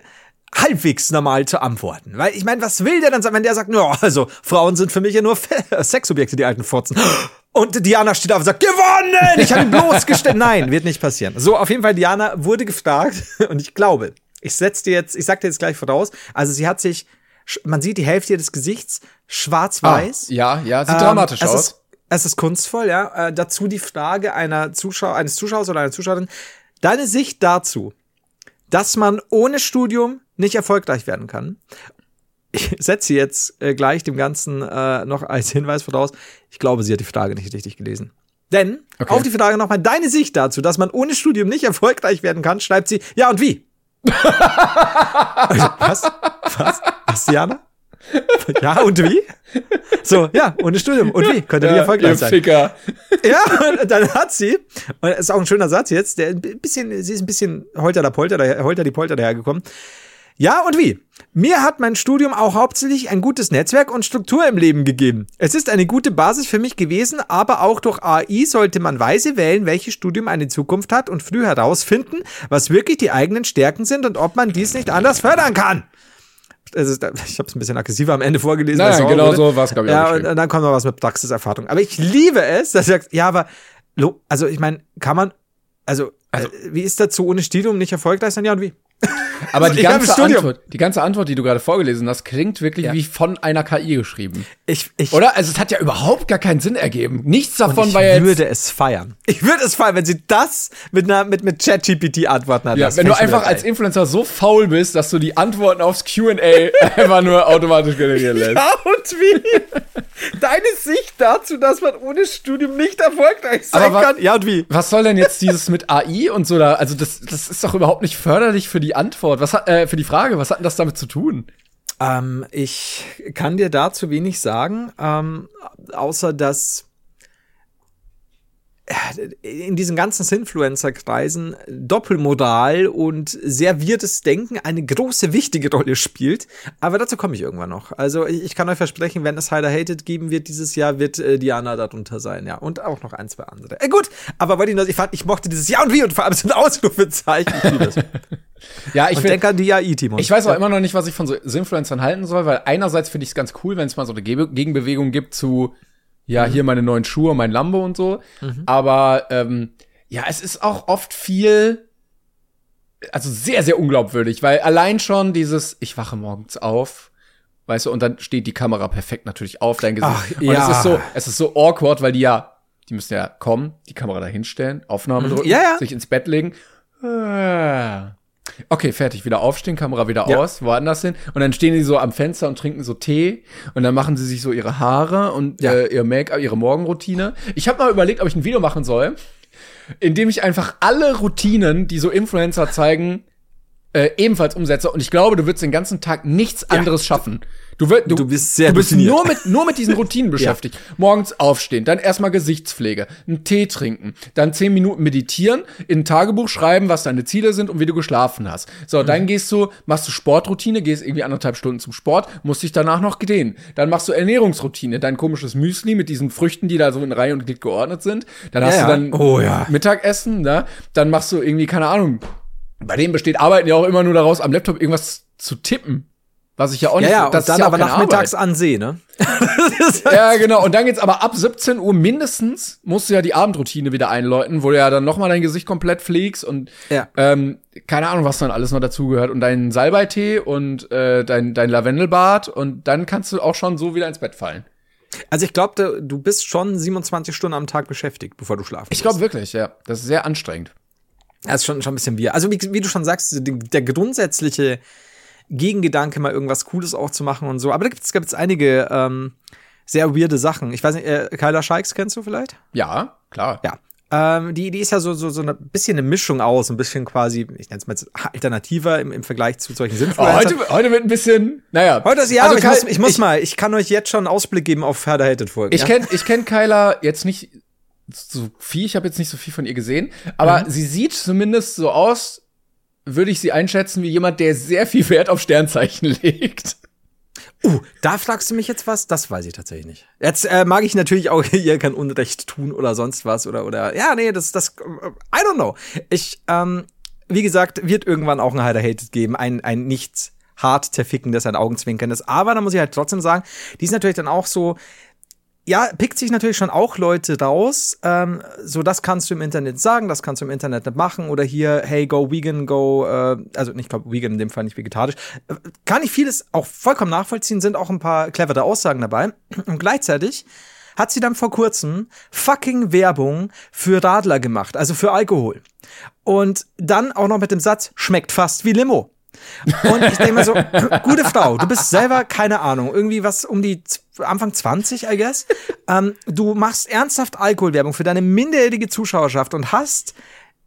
Speaker 2: halbwegs normal zu antworten. Weil ich meine, was will der dann sagen, wenn der sagt, ja, also Frauen sind für mich ja nur Sexobjekte, die alten Fotzen. Und Diana steht auf und sagt, gewonnen! Ich habe ihn bloßgestellt. Nein, wird nicht passieren. So, auf jeden Fall, Diana wurde gefragt und ich glaube, ich setze dir jetzt, ich sag dir jetzt gleich voraus, also sie hat sich, man sieht die Hälfte des Gesichts, schwarz-weiß.
Speaker 1: Ah, ja, ja, sieht
Speaker 2: Ähm,
Speaker 1: dramatisch
Speaker 2: es
Speaker 1: aus.
Speaker 2: Ist, es ist kunstvoll, ja. Äh, dazu die Frage einer Zuschauer, eines Zuschauers oder einer Zuschauerin. Deine Sicht dazu, dass man ohne Studium nicht erfolgreich werden kann. Ich setze jetzt äh, gleich dem Ganzen äh, noch als Hinweis voraus. Ich glaube, sie hat die Frage nicht richtig gelesen. Denn
Speaker 1: Okay.
Speaker 2: auf die Frage nochmal deine Sicht dazu, dass man ohne Studium nicht erfolgreich werden kann, schreibt sie, ja und wie? Also, was? Was? Was, Diana? Ja, und wie? So, ja, ohne Studium. Und wie? Könnte die
Speaker 1: Ja,
Speaker 2: erfolgreich
Speaker 1: ihr
Speaker 2: sein?
Speaker 1: Ficker.
Speaker 2: Ja, und dann hat sie, und das ist auch ein schöner Satz jetzt, der ein bisschen, sie ist ein bisschen holter der Polter, daher, holter die Polter dahergekommen. Ja, und wie? Mir hat mein Studium auch hauptsächlich ein gutes Netzwerk und Struktur im Leben gegeben. Es ist eine gute Basis für mich gewesen, aber auch durch AI sollte man weise wählen, welches Studium eine Zukunft hat und früh herausfinden, was wirklich die eigenen Stärken sind und ob man dies nicht anders fördern kann. Also, ich habe es ein bisschen aggressiver am Ende vorgelesen. Es auch
Speaker 1: genau
Speaker 2: wurde.
Speaker 1: so war's, glaub ich, auch
Speaker 2: Ja, und, dann kommt noch was mit Praxiserfahrung. Aber ich liebe es, dass er sagt, ja, aber, lo- also ich meine, kann man, also, äh, wie ist dazu ohne Studium nicht erfolgreich sein? Ja, und wie?
Speaker 1: Aber die
Speaker 2: Ich hab ein
Speaker 1: ganze. Antwort, die ganze Antwort, die du gerade vorgelesen hast, klingt wirklich wie von einer KI geschrieben.
Speaker 2: Ich, ich,
Speaker 1: Oder? Also es hat ja überhaupt gar keinen Sinn ergeben. Nichts davon
Speaker 2: ich
Speaker 1: war ja jetzt.
Speaker 2: würde es feiern. Ich würde es feiern, wenn sie das mit einer, mit, mit ChatGPT antworten hat.
Speaker 1: Ja, wenn du
Speaker 2: ich
Speaker 1: einfach als. Influencer so faul bist, dass du die Antworten aufs Q&A einfach nur automatisch generieren lässt.
Speaker 2: Ja, und wie? Deine Sicht dazu, dass man ohne Studium nicht erfolgreich sein
Speaker 1: Aber
Speaker 2: kann. Ja, und wie?
Speaker 1: Was soll denn jetzt dieses mit AI und so da? Also das, das ist doch überhaupt nicht förderlich für die Antwort. Was hat, äh, für die Frage, was hat denn das damit zu tun?
Speaker 2: Ähm, ich kann dir dazu wenig sagen, ähm, außer dass in diesen ganzen Influencer-Kreisen Doppelmoral und serviertes Denken eine große, wichtige Rolle spielt. Aber dazu komme ich irgendwann noch. Also ich, kann euch versprechen, wenn es Heider Hated geben wird dieses Jahr, wird äh, Diana darunter sein, ja. Und auch noch ein, zwei andere. Äh, gut, aber wollte ich nur, ich fand, ich mochte dieses Ja und wie und vor allem so ein Ausrufezeichen.
Speaker 1: Ja, ich
Speaker 2: denke an die AI-Team.
Speaker 1: Ich weiß auch immer noch nicht, was ich von so Influencern halten soll, weil einerseits finde ich es ganz cool, wenn es mal so eine Gegenbewegung gibt zu, ja, hier meine neuen Schuhe, mein Lambo und so. Aber ähm, ja, es ist auch oft viel, also sehr, sehr unglaubwürdig, weil allein schon dieses, ich wache morgens auf, weißt du, und dann steht die Kamera perfekt natürlich auf dein Gesicht.
Speaker 2: Ach,
Speaker 1: und
Speaker 2: ja.
Speaker 1: es ist so, es ist so awkward, weil die ja, die müssen ja kommen, die Kamera da hinstellen, Aufnahme drücken,
Speaker 2: Ja, ja.
Speaker 1: sich ins Bett legen. Ah. Okay, fertig, wieder aufstehen, Kamera wieder
Speaker 2: Ja.
Speaker 1: aus, woanders hin. Und dann stehen die so am Fenster und trinken so Tee und dann machen sie sich so ihre Haare und
Speaker 2: Ja.
Speaker 1: äh, ihr Make-up, ihre Morgenroutine. Ich habe mal überlegt, ob ich ein Video machen soll, in dem ich einfach alle Routinen, die so Influencer zeigen, äh, ebenfalls umsetze. Und ich glaube, du würdest den ganzen Tag nichts anderes schaffen. Du, wirst, du,
Speaker 2: Du bist sehr
Speaker 1: du bist
Speaker 2: routiniert.
Speaker 1: nur mit, nur mit diesen Routinen beschäftigt. Morgens aufstehen, dann erstmal Gesichtspflege, einen Tee trinken, dann zehn Minuten meditieren, in ein Tagebuch schreiben, was deine Ziele sind und wie du geschlafen hast. So,
Speaker 2: Mhm.
Speaker 1: dann gehst du, machst du Sportroutine, gehst irgendwie anderthalb Stunden zum Sport, musst dich danach noch dehnen. Dann machst du Ernährungsroutine, dein komisches Müsli mit diesen Früchten, die da so in Reihe und Glied geordnet sind. Dann hast
Speaker 2: Ja,
Speaker 1: du
Speaker 2: ja.
Speaker 1: dann
Speaker 2: Oh, ja.
Speaker 1: Mittagessen, ne? Dann machst du irgendwie, keine Ahnung, bei denen besteht Arbeiten ja auch immer nur daraus, am Laptop irgendwas zu tippen. Was ich ja auch
Speaker 2: Ja,
Speaker 1: nicht,
Speaker 2: ja, und
Speaker 1: das
Speaker 2: dann
Speaker 1: ist ja
Speaker 2: aber nachmittags
Speaker 1: Arbeit.
Speaker 2: an See, ne?
Speaker 1: Ja, genau. Und dann geht's aber ab 17 Uhr mindestens, musst du ja die Abendroutine wieder einläuten, wo du ja dann nochmal dein Gesicht komplett pflegst und
Speaker 2: Ja.
Speaker 1: ähm, keine Ahnung, was dann alles noch dazugehört. Und deinen Salbeitee und äh, dein, dein Lavendelbad und dann kannst du auch schon so wieder ins Bett fallen.
Speaker 2: Also ich glaube, du bist schon 27 Stunden am Tag beschäftigt, bevor du schlafen
Speaker 1: Ich glaube wirklich, ja. Das ist sehr anstrengend.
Speaker 2: Das ist schon, schon ein bisschen wir. Also wie, wie du schon sagst, der grundsätzliche Gegengedanke, mal irgendwas Cooles auch zu machen und so. Aber da gibt es einige ähm, sehr weirde Sachen. Ich weiß nicht, äh, Kyla Shikes kennst du vielleicht?
Speaker 1: Ja, klar.
Speaker 2: Ja. Ähm, die, die ist ja so, so, so ein bisschen eine Mischung aus, ein bisschen quasi, ich nenne es mal jetzt alternativer im, im Vergleich zu solchen
Speaker 1: Oh,
Speaker 2: Sinnvollen.
Speaker 1: heute, heute wird ein bisschen, naja.
Speaker 2: Heute ist ja,
Speaker 1: Also
Speaker 2: aber ich
Speaker 1: Kai-
Speaker 2: muss, ich muss mal, ich kann euch jetzt schon einen Ausblick geben auf Herder Hated Folgen.
Speaker 1: Ich
Speaker 2: ja?
Speaker 1: kenn, ich kenn Kyla jetzt nicht so viel, ich habe jetzt nicht so viel von ihr gesehen, aber
Speaker 2: Mhm.
Speaker 1: sie sieht zumindest so aus, würde ich sie einschätzen, wie jemand, der sehr viel Wert auf Sternzeichen legt.
Speaker 2: Uh, da fragst du mich jetzt was? Das weiß ich tatsächlich nicht. Jetzt äh, mag ich natürlich auch ihr kein Unrecht tun oder sonst was oder oder ja, nee, das das äh, I don't know. Ich ähm, wie gesagt, wird irgendwann auch ein Hider Hated geben, ein ein nichts hart zerfickendes, ein Augenzwinkerndes, aber da muss ich halt trotzdem sagen, die ist natürlich dann auch so ja, pickt sich natürlich schon auch Leute raus. Ähm, so, das kannst du im Internet sagen, das kannst du im Internet nicht machen. Oder hier, hey, go vegan, go, äh, also ich glaube, vegan in dem Fall nicht vegetarisch. Äh, kann ich vieles auch vollkommen nachvollziehen, sind auch ein paar clevere Aussagen dabei. Und gleichzeitig hat sie dann vor kurzem fucking Werbung für Radler gemacht, also für Alkohol. Und dann auch noch mit dem Satz, schmeckt fast wie Limo. Und ich denke mir so, gute Frau, du bist selber, keine Ahnung, irgendwie was um die Anfang 20, I guess. Ähm, du machst ernsthaft Alkoholwerbung für deine minderjährige Zuschauerschaft und hast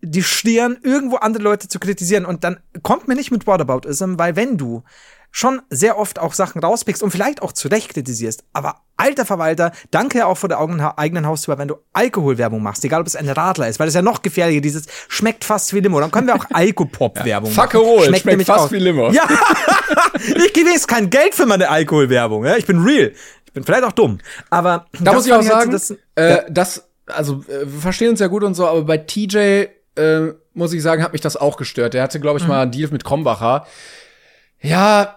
Speaker 2: die Stirn, irgendwo andere Leute zu kritisieren. Und dann kommt mir nicht mit Whataboutism, weil wenn du schon sehr oft auch Sachen rauspickst und vielleicht auch zu Recht kritisierst, aber alter Verwalter, danke auch vor der eigenen Haustür, wenn du Alkoholwerbung machst, egal ob es ein Radler ist, weil das ist ja noch gefährlicher, dieses schmeckt fast wie Limo. Dann können wir auch Alkopop-Werbung
Speaker 1: Fuck
Speaker 2: machen.
Speaker 1: roll, schmeckt
Speaker 2: nämlich
Speaker 1: fast
Speaker 2: auch-
Speaker 1: wie Limo.
Speaker 2: Ja, ich gebe jetzt kein Geld für meine Alkoholwerbung. Ja? Ich bin real. Ich bin vielleicht auch dumm. Aber
Speaker 1: Da muss ich auch sagen,
Speaker 2: das,
Speaker 1: äh,
Speaker 2: ja.
Speaker 1: das, also äh, wir verstehen uns ja gut und so, aber bei TJ äh, muss ich sagen, hat mich das auch gestört. Der hatte,
Speaker 2: Mhm.
Speaker 1: glaube ich, mal einen Deal mit Krombacher. Ja,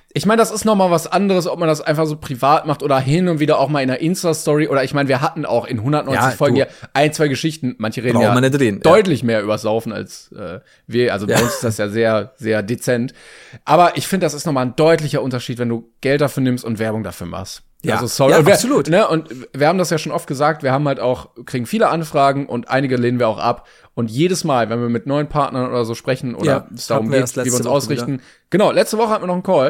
Speaker 1: ich meine, das ist noch mal was anderes, ob man das einfach so privat macht oder hin und wieder auch mal in einer Insta-Story oder ich meine, wir hatten auch in 190
Speaker 2: Ja,
Speaker 1: Folgen
Speaker 2: du.
Speaker 1: ja ein, zwei Geschichten. Manche reden
Speaker 2: Brauchen
Speaker 1: ja
Speaker 2: reden, ja.
Speaker 1: deutlich mehr über Saufen als äh, wir. Also bei uns ist das ja sehr, sehr dezent. Aber ich finde, das ist noch mal ein deutlicher Unterschied, wenn du Geld dafür nimmst und Werbung dafür machst.
Speaker 2: Ja.
Speaker 1: Also sorry,
Speaker 2: Ja,
Speaker 1: Und wir,
Speaker 2: absolut.
Speaker 1: Ne, und wir haben das ja schon oft gesagt, wir haben halt auch, kriegen viele Anfragen und einige lehnen wir auch ab. Und jedes Mal, wenn wir mit neuen Partnern oder so sprechen oder
Speaker 2: Ja,
Speaker 1: es darum geht, wie wir uns ausrichten. Genau, letzte Woche hatten wir noch einen Call.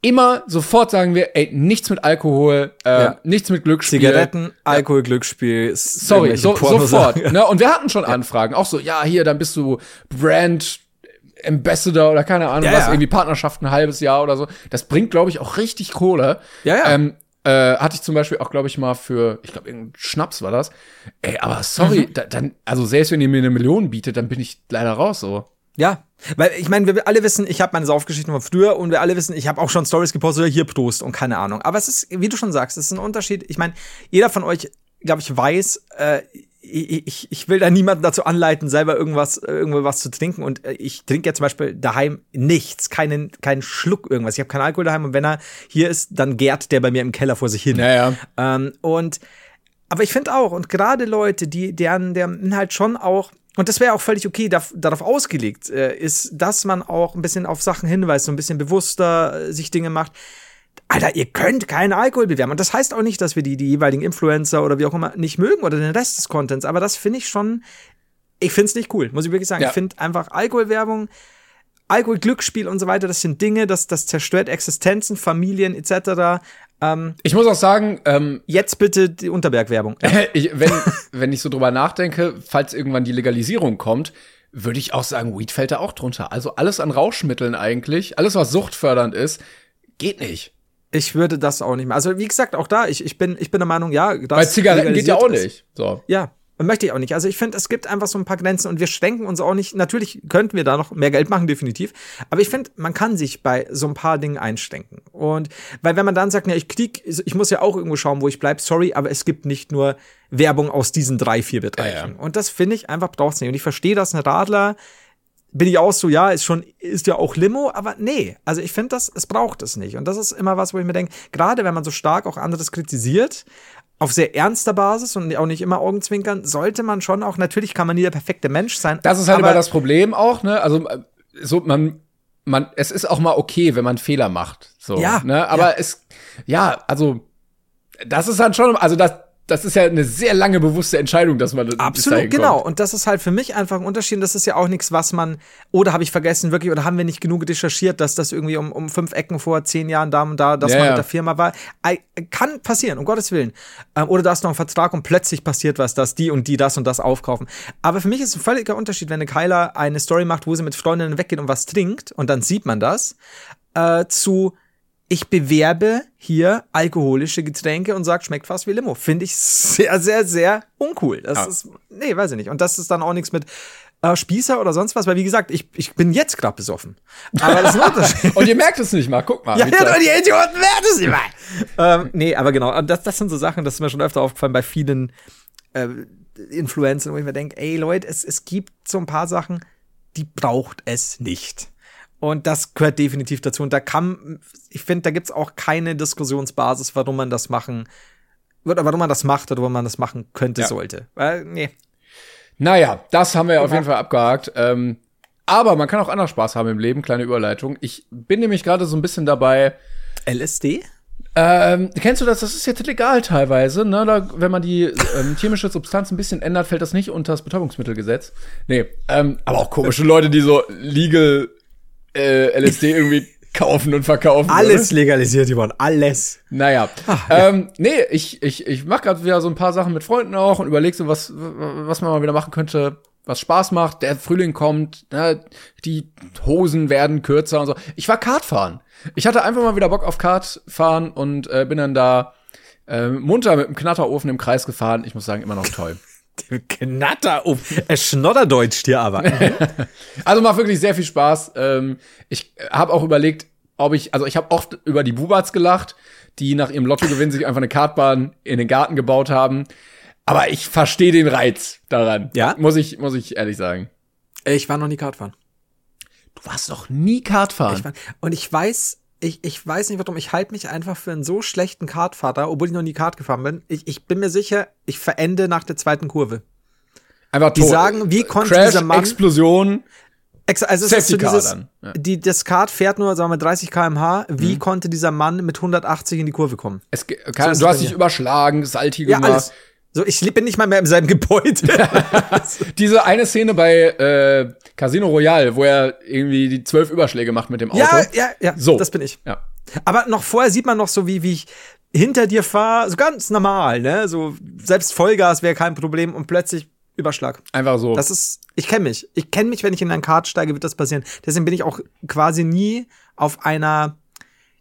Speaker 1: Immer sofort sagen wir, ey, nichts mit Alkohol, äh,
Speaker 2: Ja.
Speaker 1: nichts mit Glücksspiel.
Speaker 2: Zigaretten, Alkohol, Glücksspiel, s-
Speaker 1: Sorry, so, sofort. Ne? Und wir hatten schon Anfragen, auch so, ja, hier, dann bist du Brand Ambassador oder keine Ahnung
Speaker 2: Ja,
Speaker 1: was,
Speaker 2: ja.
Speaker 1: irgendwie Partnerschaft ein halbes Jahr oder so. Das bringt, glaube ich, auch richtig Kohle.
Speaker 2: Ja, ja.
Speaker 1: Ähm, äh, hatte ich zum Beispiel auch, glaube ich, mal für, ich glaube, irgendein Schnaps war das. Ey, aber sorry,
Speaker 2: Mhm.
Speaker 1: da, dann, also selbst wenn ihr mir eine Million bietet, dann bin ich leider raus so.
Speaker 2: Ja, weil ich meine, wir alle wissen, ich habe meine Saufgeschichten von früher und wir alle wissen, ich habe auch schon Stories gepostet, oder hier Prost und keine Ahnung. Aber es ist, wie du schon sagst, es ist ein Unterschied. Ich meine, jeder von euch, glaube ich, weiß, äh, ich, ich, will da niemanden dazu anleiten, selber irgendwas, irgendwo was zu trinken. Und äh, ich trinke ja zum Beispiel daheim nichts, keinen, keinen Schluck irgendwas. Ich habe keinen Alkohol daheim und wenn er hier ist, dann gärt der bei mir im Keller vor sich hin.
Speaker 1: Ja, ja.
Speaker 2: Ähm, und Aber ich finde auch, und gerade Leute, die, deren, deren halt schon auch, und das wäre auch völlig okay, darf, darauf ausgelegt äh, ist, dass man auch ein bisschen auf Sachen hinweist, so ein bisschen bewusster äh, sich Dinge macht. Alter, ihr könnt keinen Alkohol bewerben. Und das heißt auch nicht, dass wir die, die jeweiligen Influencer oder wie auch immer nicht mögen oder den Rest des Contents. Aber das finde ich schon, ich finde es nicht cool, muss ich wirklich sagen.
Speaker 1: Ja.
Speaker 2: Ich finde einfach Alkoholwerbung, Alkohol, Glücksspiel und so weiter, das sind Dinge, das, das zerstört Existenzen, Familien etc. Ähm,
Speaker 1: Ich muss auch sagen, ähm,
Speaker 2: jetzt bitte die Unterberg-Werbung.
Speaker 1: ich, wenn, wenn ich so drüber nachdenke, falls irgendwann die Legalisierung kommt, würde ich auch sagen, Weed fällt da auch drunter. Also alles an Rauschmitteln eigentlich, alles was suchtfördernd ist, geht nicht.
Speaker 2: Ich würde das auch nicht mehr. Also, wie gesagt, auch da, ich, ich, bin, ich bin der Meinung, ja, das
Speaker 1: Bei Zigaretten geht ja auch nicht. So.
Speaker 2: Ja, möchte ich auch nicht. Also ich finde, es gibt einfach so ein paar Grenzen und wir schränken uns auch nicht. Natürlich könnten wir da noch mehr Geld machen, definitiv. Aber ich finde, man kann sich bei so ein paar Dingen einschränken. Und weil wenn man dann sagt, ja, ich krieg, ich muss ja auch irgendwo schauen, wo ich bleibe, sorry, aber es gibt nicht nur Werbung aus diesen drei, vier Bereichen.
Speaker 1: Ja, ja.
Speaker 2: Und das finde ich einfach braucht's nicht. Und ich verstehe, dass ein Radler bin ich auch so, ja, ist schon, ist ja auch Limo, aber nee, also ich finde das, es braucht es nicht. Und das ist immer was, wo ich mir denke, gerade wenn man so stark auch anderes kritisiert, auf sehr ernster Basis und auch nicht immer Augenzwinkern, sollte man schon auch, natürlich kann man nie der perfekte Mensch sein.
Speaker 1: Das ist halt
Speaker 2: aber
Speaker 1: immer das Problem auch, ne? Also äh, so man man es ist auch mal okay, wenn man Fehler macht, so,
Speaker 2: Ja,
Speaker 1: ne? Aber
Speaker 2: ja.
Speaker 1: es ja, also das ist dann schon also das das ist ja eine sehr lange bewusste Entscheidung, dass man bis
Speaker 2: Absolut, genau.
Speaker 1: kommt.
Speaker 2: Und das ist halt für mich einfach ein Unterschied. Und Das ist ja auch nichts, was man, oder habe ich vergessen, wirklich, oder haben wir nicht genug recherchiert, dass das irgendwie um, um fünf Ecken vor zehn Jahren da und da, dass
Speaker 1: Ja,
Speaker 2: man
Speaker 1: ja.
Speaker 2: mit der Firma war. Kann passieren, um Gottes Willen. Ähm, Oder da ist noch ein Vertrag und plötzlich passiert was, dass die und die das und das aufkaufen. Aber für mich ist ein völliger Unterschied, wenn eine Kyla eine Story macht, wo sie mit Freundinnen weggeht und was trinkt, und dann sieht man das, äh, zu ich bewerbe hier alkoholische Getränke und sag, schmeckt fast wie Limo. Finde ich sehr, sehr, sehr uncool. Das
Speaker 1: Ja.
Speaker 2: ist, nee, weiß ich nicht. Und das ist dann auch nichts mit äh, Spießer oder sonst was, weil wie gesagt, ich, ich bin jetzt gerade besoffen. Aber das ist ein Unterschied.
Speaker 1: Und ihr merkt es nicht mal, guck mal.
Speaker 2: ja, ja,
Speaker 1: toll.
Speaker 2: die Idioten werden es nicht mal. ähm, nee, aber genau. Und Das, das sind so Sachen, das ist mir schon öfter aufgefallen bei vielen äh, Influencern, wo ich mir denke, ey Leute, es, es gibt so ein paar Sachen, die braucht es nicht. Und das gehört definitiv dazu. Und da kann, ich finde, da gibt's auch keine Diskussionsbasis, warum man das machen, oder warum man das macht oder warum man das machen könnte,
Speaker 1: Ja.
Speaker 2: sollte. Weil, nee.
Speaker 1: Naja, das haben wir auf jeden Fall abgehakt. Ähm, aber man kann auch anders Spaß haben im Leben, kleine Überleitung. Ich bin nämlich gerade so ein bisschen dabei,
Speaker 2: LSD?
Speaker 1: Ähm, kennst du das? Das ist jetzt legal teilweise, ne? Da, wenn man die ähm, chemische Substanz ein bisschen ändert, fällt das nicht unter das Betäubungsmittelgesetz. Nee, ähm, aber auch komische Leute, die so legal äh, LSD irgendwie kaufen und verkaufen.
Speaker 2: Alles
Speaker 1: Oder?
Speaker 2: legalisiert worden, alles.
Speaker 1: Naja. ähm, nee, ich, ich, ich mache gerade wieder so ein paar Sachen mit Freunden auch und überlege so, was, was man mal wieder machen könnte, was Spaß macht. Der Frühling kommt, ne, die Hosen werden kürzer und so. Ich war Kartfahren. Ich hatte einfach mal wieder Bock auf Kartfahren und äh, bin dann da äh, munter mit dem Knatterofen im Kreis gefahren. Ich muss sagen, immer noch toll.
Speaker 2: Knatter um. Es schnodderdeutscht hier aber.
Speaker 1: Also macht wirklich sehr viel Spaß. Ähm, ich habe auch überlegt, ob ich, also ich habe oft über die Bubats gelacht, die nach ihrem Lottogewinn sich einfach eine Kartbahn in den Garten gebaut haben. Aber ich verstehe den Reiz daran.
Speaker 2: Ja?
Speaker 1: Muss ich, muss ich ehrlich sagen.
Speaker 2: Ich war noch nie Kartfahren.
Speaker 1: Du warst noch nie Kartfahren.
Speaker 2: Ich war, und ich weiß, ich, ich weiß nicht warum, ich halte mich einfach für einen so schlechten Kartfahrer, obwohl ich noch nie Kart gefahren bin. Ich, ich bin mir sicher, ich verende nach der zweiten Kurve.
Speaker 1: einfach
Speaker 2: Die
Speaker 1: tot.
Speaker 2: sagen, wie konnte
Speaker 1: Crash,
Speaker 2: dieser Mann-
Speaker 1: Explosion.
Speaker 2: Ex also es
Speaker 1: Safety
Speaker 2: ist so dieses,
Speaker 1: ja.
Speaker 2: die, das Kart fährt nur, sagen wir, 30 km/h. Wie konnte dieser Mann mit 180 in die Kurve kommen?
Speaker 1: Es,
Speaker 2: So
Speaker 1: kann,
Speaker 2: ist
Speaker 1: du hast dich überschlagen, Salti
Speaker 2: Ja,
Speaker 1: gemacht.
Speaker 2: alles. So, ich bin nicht mal mehr im selben Gebäude.
Speaker 1: Diese eine Szene bei äh, Casino Royale, wo er irgendwie die zwölf Überschläge macht mit dem Auto.
Speaker 2: ja, ja, ja,
Speaker 1: So.
Speaker 2: das bin ich.
Speaker 1: Ja.
Speaker 2: Aber noch vorher sieht man noch so, wie, wie ich hinter dir fahre, so ganz normal, ne? So selbst Vollgas wäre kein Problem und plötzlich Überschlag.
Speaker 1: Einfach so.
Speaker 2: Das ist, ich kenne mich. Ich kenne mich, wenn ich in einen Kart steige, wird das passieren. Deswegen bin ich auch quasi nie auf einer,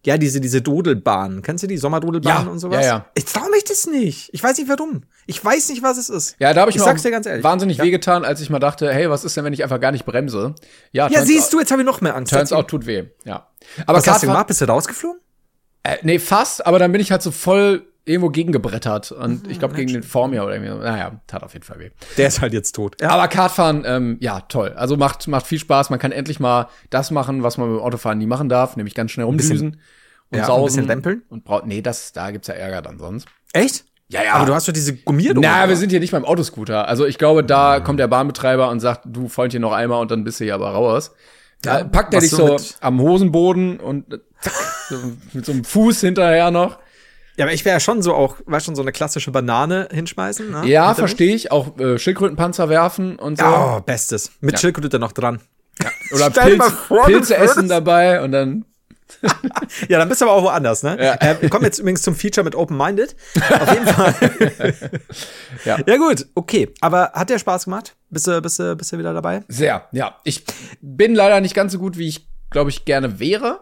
Speaker 2: ja, diese, diese Dodelbahn. Kennst du die Sommerdodelbahn
Speaker 1: Ja,
Speaker 2: und sowas?
Speaker 1: ja, ja.
Speaker 2: Ich traue mich das nicht. Ich weiß nicht warum. Ich weiß nicht, was es ist.
Speaker 1: Ja, da habe ich,
Speaker 2: ich
Speaker 1: mir
Speaker 2: sag's
Speaker 1: auch
Speaker 2: dir ganz ehrlich.
Speaker 1: wahnsinnig
Speaker 2: Ja.
Speaker 1: wehgetan, als ich mal dachte, hey, was ist denn, wenn ich einfach gar nicht bremse? Ja,
Speaker 2: Ja, siehst
Speaker 1: out,
Speaker 2: du, jetzt habe ich noch mehr Angst.
Speaker 1: Turns out tut weh, ja. Aber
Speaker 2: was hast du gemacht? Bist du rausgeflogen?
Speaker 1: Äh, nee, fast, aber dann bin ich halt so voll irgendwo gegengebrettert und ich glaube gegen den Formia oder irgendwie. Naja, tat auf jeden Fall weh.
Speaker 2: Der ist halt jetzt tot. Ja.
Speaker 1: Aber Kartfahren, ähm, ja, toll. Also macht, macht viel Spaß. Man kann endlich mal das machen, was man beim Autofahren nie machen darf, nämlich ganz schnell rumdüsen und
Speaker 2: ja,
Speaker 1: sausen.
Speaker 2: ein bisschen rempeln?
Speaker 1: Und braucht, nee, das, da gibt's ja Ärger dann sonst.
Speaker 2: Echt?
Speaker 1: Ja, ja.
Speaker 2: Aber du hast doch diese Gummierung.
Speaker 1: Na, wir sind hier nicht beim Autoscooter. Also ich glaube, da kommt der Bahnbetreiber und sagt, du Freundchen noch einmal und dann bist du hier aber raus. Da
Speaker 2: Ja,
Speaker 1: packt er dich
Speaker 2: so
Speaker 1: so am Hosenboden und zack, so, mit so einem Fuß hinterher noch.
Speaker 2: Ja, aber ich wäre ja schon so auch, weißt schon, so eine klassische Banane hinschmeißen. Ne?
Speaker 1: Ja, verstehe ich. Auch äh, Schildkrötenpanzer werfen und so.
Speaker 2: Oh, bestes. Mit
Speaker 1: Ja.
Speaker 2: Schildkröte noch dran.
Speaker 1: Oder
Speaker 2: Stell dir mal
Speaker 1: Pilz,
Speaker 2: vor,
Speaker 1: Pilze
Speaker 2: würdest-
Speaker 1: essen dabei und dann.
Speaker 2: Ja, dann bist du aber auch woanders, ne?
Speaker 1: Ja.
Speaker 2: Äh, wir kommen jetzt übrigens zum Feature mit Open-Minded. Auf jeden Fall.
Speaker 1: Ja.
Speaker 2: ja, gut, okay. Aber hat der Spaß gemacht? Bist du, bist du, bist du wieder dabei?
Speaker 1: Sehr, ja. Ich bin leider nicht ganz so gut, wie ich, glaube ich, gerne wäre.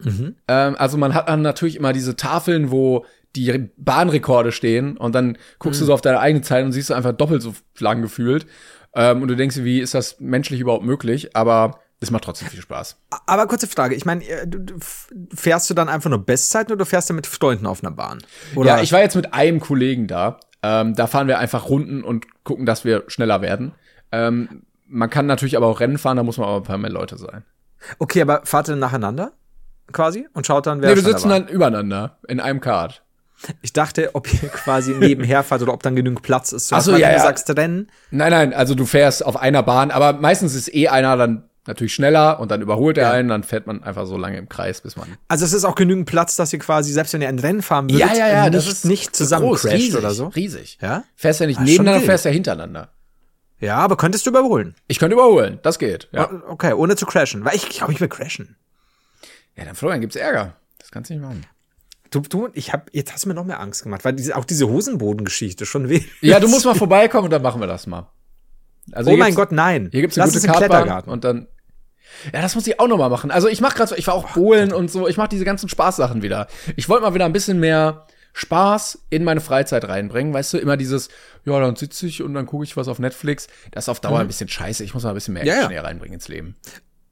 Speaker 2: Mhm.
Speaker 1: Ähm, also man hat dann natürlich immer diese Tafeln, wo die Bahnrekorde stehen und dann guckst du
Speaker 2: Mhm.
Speaker 1: so auf deine eigene Zeit und siehst du einfach doppelt so lang gefühlt. Ähm, und du denkst wie ist das menschlich überhaupt möglich? Aber es macht trotzdem viel Spaß.
Speaker 2: Aber kurze Frage. Ich meine, äh, du- du fährst du dann einfach nur Bestzeiten oder fährst du mit Freunden auf einer Bahn? Oder?
Speaker 1: Ja, ich war jetzt mit einem Kollegen da. Ähm, da fahren wir einfach Runden und gucken, dass wir schneller werden. Ähm, man kann natürlich aber auch Rennen fahren, da muss man aber ein paar mehr Leute sein.
Speaker 2: Okay, aber fahrt ihr nacheinander? Quasi? Und schaut dann, wer
Speaker 1: Nee, wir sitzen dann übereinander in einem Kart.
Speaker 2: Ich dachte, ob ihr quasi nebenher fahrt oder ob dann genügend Platz ist.
Speaker 1: Ach so,
Speaker 2: Weil
Speaker 1: ja,
Speaker 2: wenn du
Speaker 1: ja.
Speaker 2: sagst Rennen.
Speaker 1: Nein, nein, also du fährst auf einer Bahn, aber meistens ist eh einer dann natürlich schneller und dann überholt er
Speaker 2: Ja.
Speaker 1: einen, dann fährt man einfach so lange im Kreis, bis man.
Speaker 2: Also es ist auch genügend Platz, dass ihr quasi, selbst wenn ihr ein Rennen fahren würdet, nicht, nicht zusammen
Speaker 1: groß,
Speaker 2: crasht
Speaker 1: riesig,
Speaker 2: oder so.
Speaker 1: Riesig.
Speaker 2: Ja?
Speaker 1: Fährst ja nicht
Speaker 2: Ah,
Speaker 1: nebeneinander, fährst ja hintereinander.
Speaker 2: Ja, aber könntest du überholen.
Speaker 1: Ich könnte überholen, das geht. Ja,
Speaker 2: Okay, ohne zu crashen. Weil ich glaube, ich will crashen.
Speaker 1: Ja dann Florian, gibt's Ärger. Das kannst du nicht machen.
Speaker 2: Du, du, ich hab, jetzt hast du mir noch mehr Angst gemacht, weil diese, auch diese Hosenbodengeschichte schon weh.
Speaker 1: Ja, du musst mal vorbeikommen und dann machen wir das mal. Also
Speaker 2: Oh mein Gott, nein.
Speaker 1: Hier gibt's eine
Speaker 2: Lass
Speaker 1: gute
Speaker 2: Klettergarten.
Speaker 1: und dann. Ja, das muss ich auch noch mal machen. Also ich mache gerade, ich war auch Bohlen und so. Ich mache diese ganzen Spaßsachen wieder. Ich wollte mal wieder ein bisschen mehr Spaß in meine Freizeit reinbringen. Weißt du, immer dieses, ja, dann sitze ich und dann gucke ich was auf Netflix. Das ist auf Dauer ein bisschen scheiße. Ich muss mal ein bisschen mehr
Speaker 2: Mhm. Ja,
Speaker 1: Action
Speaker 2: ja.
Speaker 1: hier reinbringen ins Leben.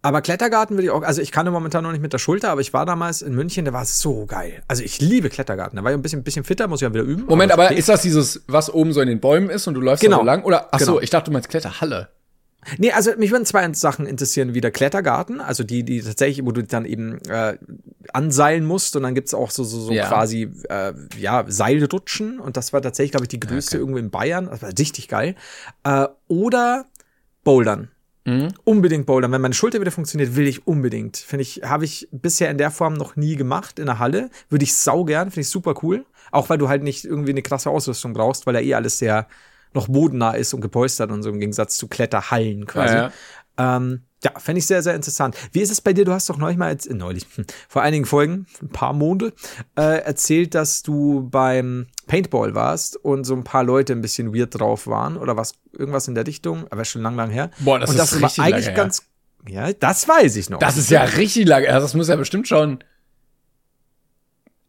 Speaker 2: Aber Klettergarten würde ich auch, also ich kann momentan noch nicht mit der Schulter, aber ich war damals in München, der war so geil. Also ich liebe Klettergarten. Da war ich ein bisschen, bisschen fitter, muss ich ja wieder üben.
Speaker 1: Moment, aber
Speaker 2: okay.
Speaker 1: ist das dieses, was oben so in den Bäumen ist und du läufst
Speaker 2: Genau.
Speaker 1: da so lang? Oder, ach so,
Speaker 2: Genau.
Speaker 1: ich dachte, du meinst Kletterhalle.
Speaker 2: Nee, also mich würden zwei Sachen interessieren, wie der Klettergarten, also die, die tatsächlich, wo du dann eben äh, anseilen musst und dann gibt's auch so, so, so
Speaker 1: Ja.
Speaker 2: quasi äh, ja, Seilrutschen und das war tatsächlich, glaube ich, die größte irgendwo in Bayern. Das war richtig geil. Äh, oder Bouldern.
Speaker 1: Mhm.
Speaker 2: Unbedingt Bouldern. Wenn meine Schulter wieder funktioniert, will ich unbedingt. Finde ich, habe ich bisher in der Form noch nie gemacht in der Halle. Würde ich sau gern, finde ich super cool. Auch weil du halt nicht irgendwie eine krasse Ausrüstung brauchst, weil da eh alles sehr noch bodennah ist und gepolstert und so im Gegensatz zu Kletterhallen quasi.
Speaker 1: Ja,
Speaker 2: Ähm, ja, fände ich sehr, sehr interessant. Wie ist es bei dir? Du hast doch neulich mal, äh, neulich, hm, vor einigen Folgen, ein paar Monde, äh, erzählt, dass du beim Paintball warst und so ein paar Leute ein bisschen weird drauf waren oder was, irgendwas in der Richtung, aber schon lang, lang her.
Speaker 1: Boah, das
Speaker 2: und
Speaker 1: ist
Speaker 2: das war
Speaker 1: richtig lange
Speaker 2: eigentlich
Speaker 1: her.
Speaker 2: ganz, ja, das weiß ich noch.
Speaker 1: Das ist ja richtig lange. Also Das muss ja bestimmt schon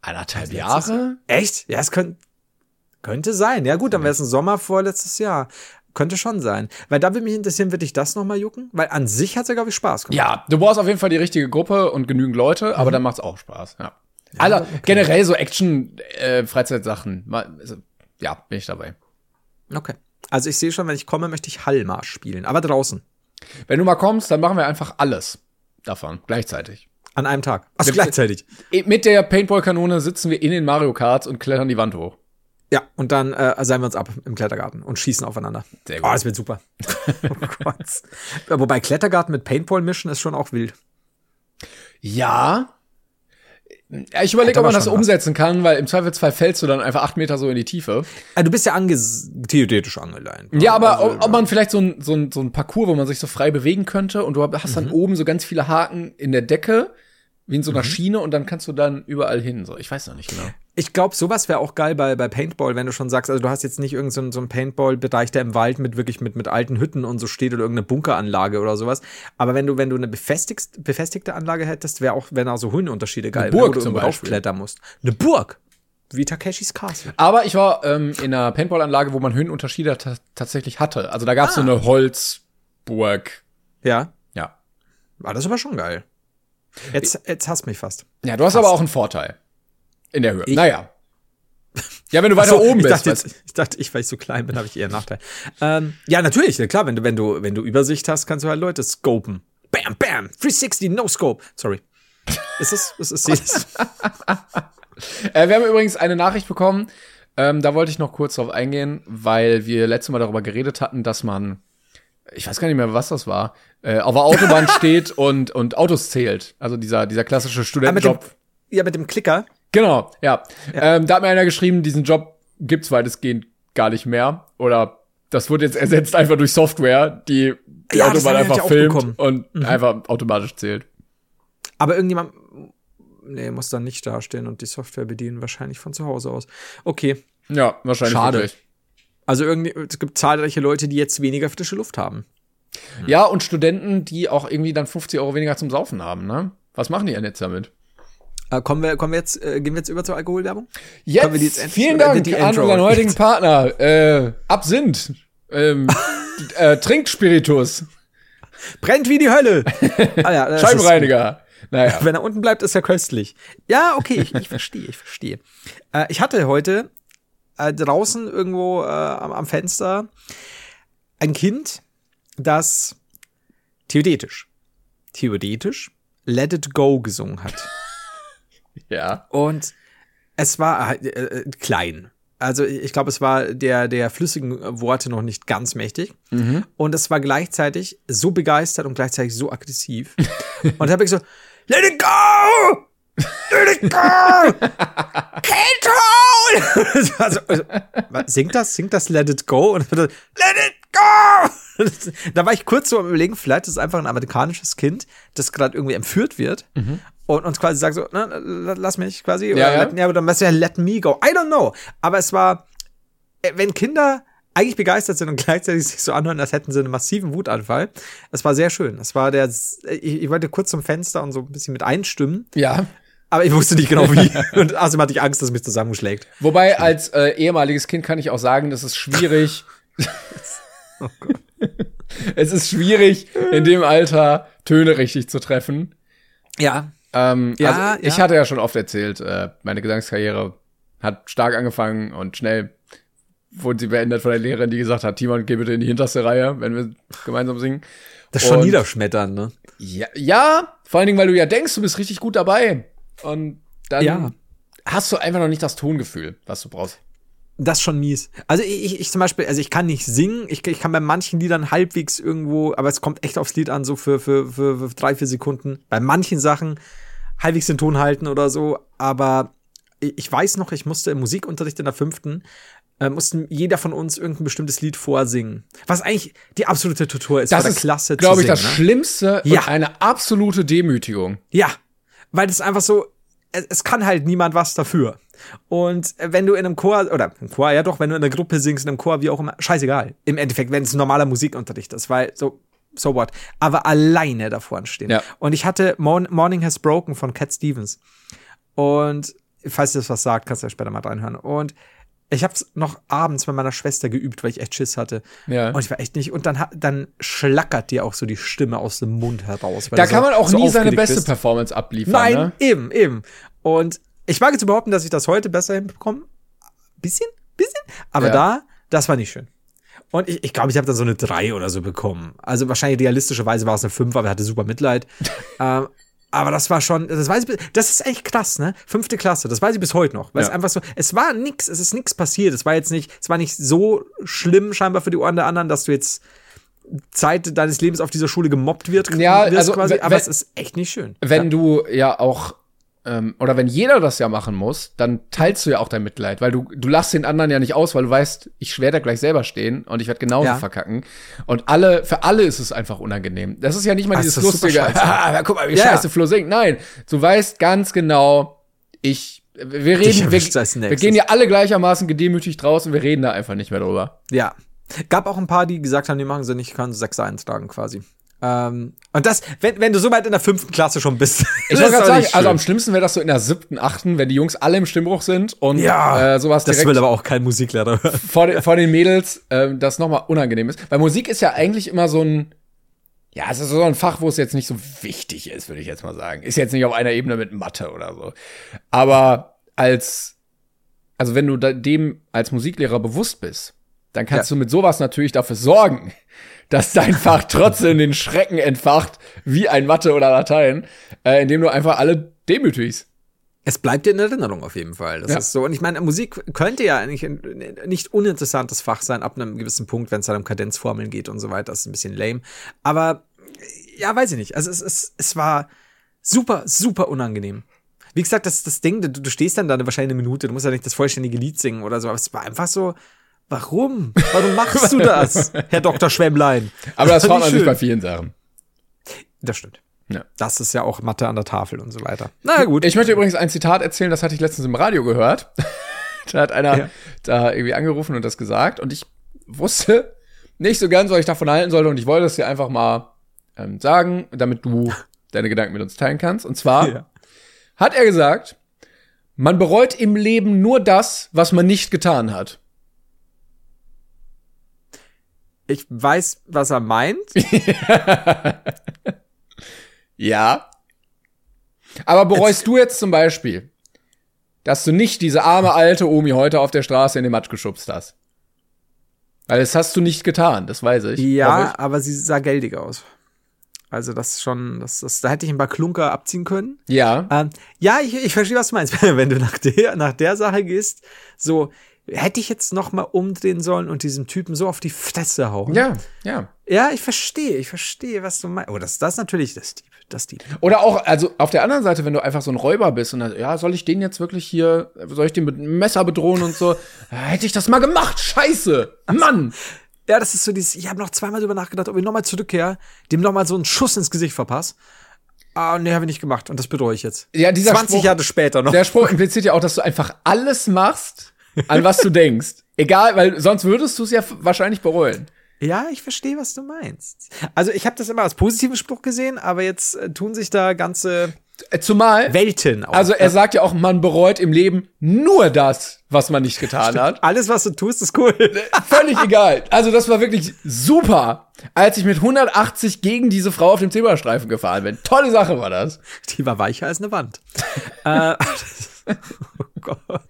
Speaker 1: anderthalb Jahre.
Speaker 2: Echt? Ja, es könnte, könnte sein. Ja, gut, dann wäre es ein Sommer vorletztes Jahr. Könnte schon sein. Weil da würde mich interessieren, wird dich das nochmal jucken? Weil an sich hat es ja, glaube ich, Spaß gemacht.
Speaker 1: Ja, du brauchst auf jeden Fall die richtige Gruppe und genügend Leute,
Speaker 2: Mhm.
Speaker 1: aber dann macht's auch Spaß. Ja. Alle, generell so Action-Freizeitsachen. also, ja, bin ich dabei.
Speaker 2: Okay. Also ich sehe schon, wenn ich komme, möchte ich Hallmarsch spielen. Aber draußen.
Speaker 1: Wenn du mal kommst, dann machen wir einfach alles davon gleichzeitig.
Speaker 2: An einem Tag. Also gleichzeitig.
Speaker 1: E- Mit der Paintball-Kanone sitzen wir in den Mario Karts und klettern die Wand hoch.
Speaker 2: Ja, und dann äh, seilen wir uns ab im Klettergarten und schießen aufeinander.
Speaker 1: Sehr gut.
Speaker 2: Oh, das wird super. oh Gott. Wobei Klettergarten mit Paintball mischen ist schon auch wild.
Speaker 1: Ja. Ja, ich überlege, ob man das
Speaker 2: was.
Speaker 1: umsetzen kann, weil im Zweifelsfall fällst du dann einfach acht Meter so in die Tiefe.
Speaker 2: Ah, du bist ja anges theoretisch angeleint.
Speaker 1: Ja, aber
Speaker 2: Also,
Speaker 1: ob, ob man vielleicht so ein, so, ein, so ein Parcours, wo man sich so frei bewegen könnte und du hast
Speaker 2: Mhm.
Speaker 1: dann oben so ganz viele Haken in der Decke, wie in so einer Schiene und dann kannst du dann überall hin. So, ich weiß noch nicht genau.
Speaker 2: Ich glaube, sowas wäre auch geil bei, bei Paintball, wenn du schon sagst, also du hast jetzt nicht irgendeinen so, so einen Paintball-Bereich, der im Wald mit wirklich mit, mit alten Hütten und so steht oder irgendeine Bunkeranlage oder sowas. Aber wenn du, wenn du eine befestigst, befestigte Anlage hättest, wäre auch, wären auch so Höhenunterschiede geil,
Speaker 1: Burg
Speaker 2: wo du
Speaker 1: zum
Speaker 2: raufklettern musst. Eine Burg. Wie Takeshis Castle.
Speaker 1: Aber ich war ähm, in einer Paintball-Anlage, wo man Höhenunterschiede ta tatsächlich hatte. Also da gab es
Speaker 2: Ah.
Speaker 1: so eine Holzburg.
Speaker 2: Ja.
Speaker 1: Ja.
Speaker 2: War das aber schon geil. Jetzt, jetzt hasst mich fast.
Speaker 1: Ja, du hast aber auch einen Vorteil. In der Höhe.
Speaker 2: Ich-
Speaker 1: naja. Ja, wenn du weiter
Speaker 2: so,
Speaker 1: oben
Speaker 2: ich
Speaker 1: bist.
Speaker 2: Dachte
Speaker 1: weißt-
Speaker 2: jetzt, ich dachte, ich, weil ich so klein bin, habe ich eher einen Nachteil. Ähm, ja, natürlich, klar, wenn du, wenn du, wenn du Übersicht hast, kannst du halt Leute scopen. Bam, bam, 360, no scope. Sorry. Ist es, ist es, ist es
Speaker 1: Äh, wir haben übrigens eine Nachricht bekommen. Ähm, da wollte ich noch kurz drauf eingehen, weil wir letztes Mal darüber geredet hatten, dass man, ich weiß gar nicht mehr, was das war, äh, auf der Autobahn steht und, und Autos zählt. Also dieser, dieser klassische
Speaker 2: Ah,
Speaker 1: Studentenjob.
Speaker 2: ja, mit dem Klicker.
Speaker 1: Genau, ja. Ähm, da hat mir einer geschrieben, diesen Job gibt's weitestgehend gar nicht mehr. Oder das wird jetzt ersetzt einfach durch Software, die die
Speaker 2: Ja,
Speaker 1: Autobahn einfach filmt und einfach automatisch zählt.
Speaker 2: Aber irgendjemand, nee, muss dann nicht dastehen und die Software bedienen, wahrscheinlich von zu Hause aus. Okay.
Speaker 1: Ja, wahrscheinlich
Speaker 2: Schade.
Speaker 1: wirklich.
Speaker 2: Also irgendwie, es gibt zahlreiche Leute, die jetzt weniger frische Luft haben.
Speaker 1: Ja, und Studenten, die auch irgendwie dann 50 Euro weniger zum Saufen haben, ne? Was machen die denn jetzt damit?
Speaker 2: Äh, kommen wir, kommen wir jetzt, äh, gehen wir jetzt über zur Alkoholwerbung?
Speaker 1: Jetzt,
Speaker 2: Können wir die jetzt endlich-
Speaker 1: vielen Dank
Speaker 2: die
Speaker 1: an unseren heutigen Partner, äh, Absinth, ähm, äh, Trinkspiritus,
Speaker 2: Brennt wie die Hölle! ah, ja,
Speaker 1: Scheibenreiniger. Naja,
Speaker 2: Wenn er unten bleibt, ist er köstlich. Ja, okay, ich, ich verstehe, ich verstehe. Äh, ich hatte heute äh, draußen irgendwo äh, am, am Fenster ein Kind, das theoretisch, theoretisch Let It Go gesungen hat.
Speaker 1: Ja.
Speaker 2: Und es war äh, äh, klein. Also ich glaube, es war der, der flüssigen Worte noch nicht ganz mächtig. Und es war gleichzeitig so begeistert und gleichzeitig so aggressiv. und da habe ich so, let it go! Let it go! Can't hold! also, also, singt das? Singt das Let it go? Und dann, let it go! da war ich kurz so am überlegen, vielleicht ist es einfach ein amerikanisches Kind, das gerade irgendwie entführt wird und uns quasi sagt so, ne, lass mich quasi, oder
Speaker 1: ja.
Speaker 2: Let, ja, oder ja let me go. I don't know. Aber es war, äh, wenn Kinder eigentlich begeistert sind und gleichzeitig sich so anhören, als hätten sie einen massiven Wutanfall. Es war sehr schön. Es war der, ich, ich wollte kurz zum Fenster und so ein bisschen mit einstimmen,
Speaker 1: Ja.
Speaker 2: aber ich wusste nicht genau wie. und außerdem hatte ich Angst, dass es mich zusammenschlägt.
Speaker 1: Wobei, als äh, ehemaliges Kind kann ich auch sagen, das ist schwierig.
Speaker 2: Oh
Speaker 1: es ist schwierig, in dem Alter Töne richtig zu treffen.
Speaker 2: Ja.
Speaker 1: Ähm,
Speaker 2: Ja,
Speaker 1: also ich
Speaker 2: ja.
Speaker 1: hatte ja schon oft erzählt, äh, meine Gesangskarriere hat stark angefangen und schnell wurde sie beendet von der Lehrerin, die gesagt hat, Timon, geh bitte in die hinterste Reihe, wenn wir gemeinsam singen.
Speaker 2: Das ist schon niederschmettern, ne?
Speaker 1: Ja, ja, vor allen Dingen, weil du ja denkst, du bist richtig gut dabei. Und dann
Speaker 2: Ja.
Speaker 1: hast du einfach noch nicht das Tongefühl, was du brauchst.
Speaker 2: Das ist schon mies. Also ich, ich, ich zum Beispiel, also ich kann nicht singen, ich, ich kann bei manchen Liedern halbwegs irgendwo, aber es kommt echt aufs Lied an, so für, für, für, für drei, vier Sekunden. Bei manchen Sachen halbwegs den Ton halten oder so, aber ich weiß noch, ich musste im Musikunterricht in der fünften, äh, mussten jeder von uns irgendein bestimmtes Lied vorsingen. Was eigentlich die absolute Tortur ist,
Speaker 1: Das ist,
Speaker 2: Klasse
Speaker 1: glaube ich, das
Speaker 2: ne?
Speaker 1: Schlimmste
Speaker 2: Ja.
Speaker 1: und eine absolute Demütigung.
Speaker 2: Ja, weil das einfach so, es, es kann halt niemand was dafür. Und wenn du in einem Chor, oder im Chor, ja doch, wenn du in einer Gruppe singst, in einem Chor, wie auch immer, scheißegal. Im Endeffekt, wenn es ein normaler Musikunterricht ist, weil so, so what. Aber alleine da vorne stehen.
Speaker 1: Ja.
Speaker 2: Und ich hatte Morn Morning Has Broken von Cat Stevens. Und falls dir das was sagt, kannst du ja später mal reinhören. Und ich habe es noch abends mit meiner Schwester geübt, weil ich echt Schiss hatte.
Speaker 1: Ja.
Speaker 2: Und ich war echt nicht. Und dann, dann schlackert dir auch so die Stimme aus dem Mund heraus.
Speaker 1: Da kann man auch
Speaker 2: so
Speaker 1: nie seine beste
Speaker 2: bist.
Speaker 1: Performance abliefern.
Speaker 2: Nein,
Speaker 1: Ne?
Speaker 2: eben, eben. Und ich wage zu behaupten, dass ich das heute besser hinbekomme. Bisschen, bisschen. Aber
Speaker 1: Ja.
Speaker 2: da, das war nicht schön. Und ich glaube, ich, glaub, ich habe dann so eine 3 oder so bekommen. Also wahrscheinlich realistischerweise war es eine 5, aber er hatte super Mitleid. ähm, aber das war schon, das weiß ich, das ist echt krass, ne? Fünfte Klasse, das weiß ich bis heute noch. Weil
Speaker 1: Ja.
Speaker 2: es einfach so, es war nix, es ist nix passiert. Es war jetzt nicht, es war nicht so schlimm scheinbar für die Ohren der anderen, dass du jetzt Zeit deines Lebens auf dieser Schule gemobbt wird,
Speaker 1: Ja,
Speaker 2: wirst
Speaker 1: also,
Speaker 2: quasi, aber
Speaker 1: wenn-
Speaker 2: es ist echt nicht schön.
Speaker 1: Wenn du ja auch, ähm, oder wenn jeder das ja machen muss, dann teilst du ja auch dein Mitleid, weil du, du lachst den anderen ja nicht aus, weil du weißt, ich werde da gleich selber stehen und ich werde genauso
Speaker 2: Ja.
Speaker 1: verkacken. Und alle, für alle ist es einfach unangenehm. Das ist ja nicht mal
Speaker 2: Ah,
Speaker 1: dieses lustige, ah, guck mal, wie
Speaker 2: Ja.
Speaker 1: scheiße Flo singt. Nein, du weißt ganz genau, ich, wir reden, wir, wir gehen ja alle gleichermaßen gedemütigt raus und wir reden da einfach nicht mehr drüber.
Speaker 2: Ja. Gab auch ein paar, die gesagt haben, die machen sie nicht, können sechs eintragen quasi. Ähm, und das, wenn, wenn du so weit in der fünften Klasse schon bist.
Speaker 1: Ich
Speaker 2: das
Speaker 1: wollte gerade sagen,
Speaker 2: nicht
Speaker 1: also
Speaker 2: schön.
Speaker 1: am schlimmsten wäre das so in der siebten, achten, wenn die Jungs alle im Stimmbruch sind und
Speaker 2: ja,
Speaker 1: äh, sowas
Speaker 2: das
Speaker 1: direkt
Speaker 2: will aber auch kein Musiklehrer
Speaker 1: vor, den, vor den Mädels, ähm, das nochmal unangenehm ist. Weil Musik ist ja eigentlich immer so ein, ja, es ist so ein Fach, wo es jetzt nicht so wichtig ist, würde ich jetzt mal sagen. Ist jetzt nicht auf einer Ebene mit Mathe oder so. Aber als, also wenn du dem als Musiklehrer bewusst bist, dann kannst
Speaker 2: Ja.
Speaker 1: du mit sowas natürlich dafür sorgen, dass dein Fach trotzdem den Schrecken entfacht, wie ein Mathe oder Latein, äh, indem du einfach alle demütigst.
Speaker 2: Es bleibt dir in Erinnerung auf jeden Fall. Das
Speaker 1: Ja.
Speaker 2: ist so. Und ich meine, Musik könnte ja eigentlich ein nicht uninteressantes Fach sein, ab einem gewissen Punkt, wenn es dann um Kadenzformeln geht und so weiter. Das ist ein bisschen lame. Aber ja, weiß ich nicht. Also es, es, es war super, super unangenehm. Wie gesagt, das das Ding, du, du stehst dann da wahrscheinlich eine Minute, du musst ja nicht das vollständige Lied singen oder so, aber es war einfach so, warum? Warum machst du das, Herr Dr. Schwemmlein?
Speaker 1: Aber das fragt
Speaker 2: nicht
Speaker 1: man sich bei vielen Sachen.
Speaker 2: Das stimmt.
Speaker 1: Ja.
Speaker 2: Das ist ja auch Mathe an der Tafel und so weiter. Na gut.
Speaker 1: Ich möchte übrigens ein Zitat erzählen, das hatte ich letztens im Radio gehört. da hat einer
Speaker 2: Ja.
Speaker 1: da irgendwie angerufen und das gesagt und ich wusste nicht so ganz, was ich davon halten sollte und ich wollte es dir einfach mal ähm, sagen, damit du deine Gedanken mit uns teilen kannst. Und zwar
Speaker 2: Ja.
Speaker 1: hat er gesagt, man bereut im Leben nur das, was man nicht getan hat.
Speaker 2: Ich weiß, was er meint.
Speaker 1: Ja. Aber bereust du jetzt zum Beispiel, dass du nicht diese arme alte Omi heute auf der Straße in den Matsch geschubst hast? Weil das hast du nicht getan, das weiß ich.
Speaker 2: Ja,
Speaker 1: Hoffe
Speaker 2: aber sie sah geldig aus. Also das ist schon, das, das, da hätte ich ein paar Klunker abziehen können.
Speaker 1: ich. Ja.
Speaker 2: Ähm, ja, ich, ich verstehe, was du meinst. Wenn du nach der, nach der Sache gehst, so hätte ich jetzt noch mal umdrehen sollen und diesem Typen so auf die Fresse hauen.
Speaker 1: Ja, ja.
Speaker 2: Ja, ich verstehe, ich verstehe, was du meinst. Oh, das, das ist natürlich das Dieb, das Dieb.
Speaker 1: Oder auch, also auf der anderen Seite, wenn du einfach so ein Räuber bist und dann, ja, soll ich den jetzt wirklich hier, soll ich den mit einem Messer bedrohen und so? Hätte ich das mal gemacht, scheiße! Mann!
Speaker 2: Ja, das ist so dieses, ich habe noch zweimal drüber nachgedacht, ob ich nochmal zurückkehre, dem nochmal so einen Schuss ins Gesicht verpasse. Ah, nee, habe ich nicht gemacht und das bereue ich jetzt.
Speaker 1: Ja, dieser
Speaker 2: 20
Speaker 1: Spruch-
Speaker 2: Jahre später noch.
Speaker 1: Der Spruch impliziert ja auch, dass du einfach alles machst, an was du denkst. Egal, weil sonst würdest du es ja wahrscheinlich bereuen.
Speaker 2: Ja, ich verstehe, was du meinst. Also ich habe das immer als positiven Spruch gesehen, aber jetzt äh, tun sich da ganze
Speaker 1: Äh, Zumal,
Speaker 2: Welten auf.
Speaker 1: also er sagt ja auch, man bereut im Leben nur das, was man nicht getan hat.
Speaker 2: alles, was du tust, ist cool.
Speaker 1: Völlig egal. Also das war wirklich super, als ich mit 180 gegen diese Frau auf dem Zebrastreifen gefahren bin. Tolle Sache war das.
Speaker 2: Die war weicher als eine Wand. äh, oh Gott.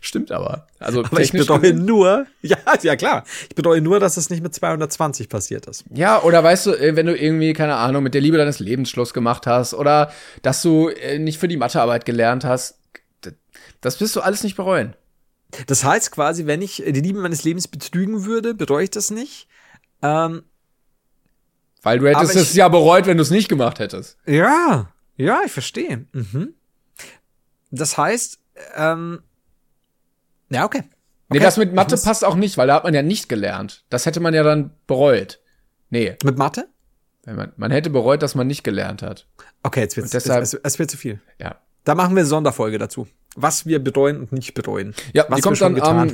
Speaker 1: Stimmt aber. Also
Speaker 2: Aber ich
Speaker 1: gesehen-
Speaker 2: nur, ja, ja klar, ich bereue nur, dass es nicht mit 220 passiert ist.
Speaker 1: Ja, oder weißt du, äh, wenn du irgendwie, keine Ahnung, mit der Liebe deines Lebens Schluss gemacht hast oder dass du äh, nicht für die Mathearbeit gelernt hast, das wirst du alles nicht bereuen.
Speaker 2: Das heißt quasi, wenn ich die Liebe meines Lebens betrügen würde, bereue ich das nicht. Ähm,
Speaker 1: Weil du hättest es ja bereut, wenn du es nicht gemacht hättest.
Speaker 2: ja, ja, ich verstehe. Mhm. Das heißt, ähm, ja, okay.
Speaker 1: Nee,
Speaker 2: Okay.
Speaker 1: das mit Mathe
Speaker 2: muss-
Speaker 1: passt auch nicht, weil da hat man ja nicht gelernt. Das hätte man ja dann bereut. Nee,
Speaker 2: Mit Mathe?
Speaker 1: man, man hätte bereut, dass man nicht gelernt hat.
Speaker 2: Okay, jetzt wird's,
Speaker 1: Und deshalb-
Speaker 2: es, es, es wird zu viel.
Speaker 1: Ja.
Speaker 2: Da machen wir eine Sonderfolge dazu. Was wir bereuen und nicht bereuen.
Speaker 1: Ja,
Speaker 2: was
Speaker 1: die kommt dann am
Speaker 2: getan.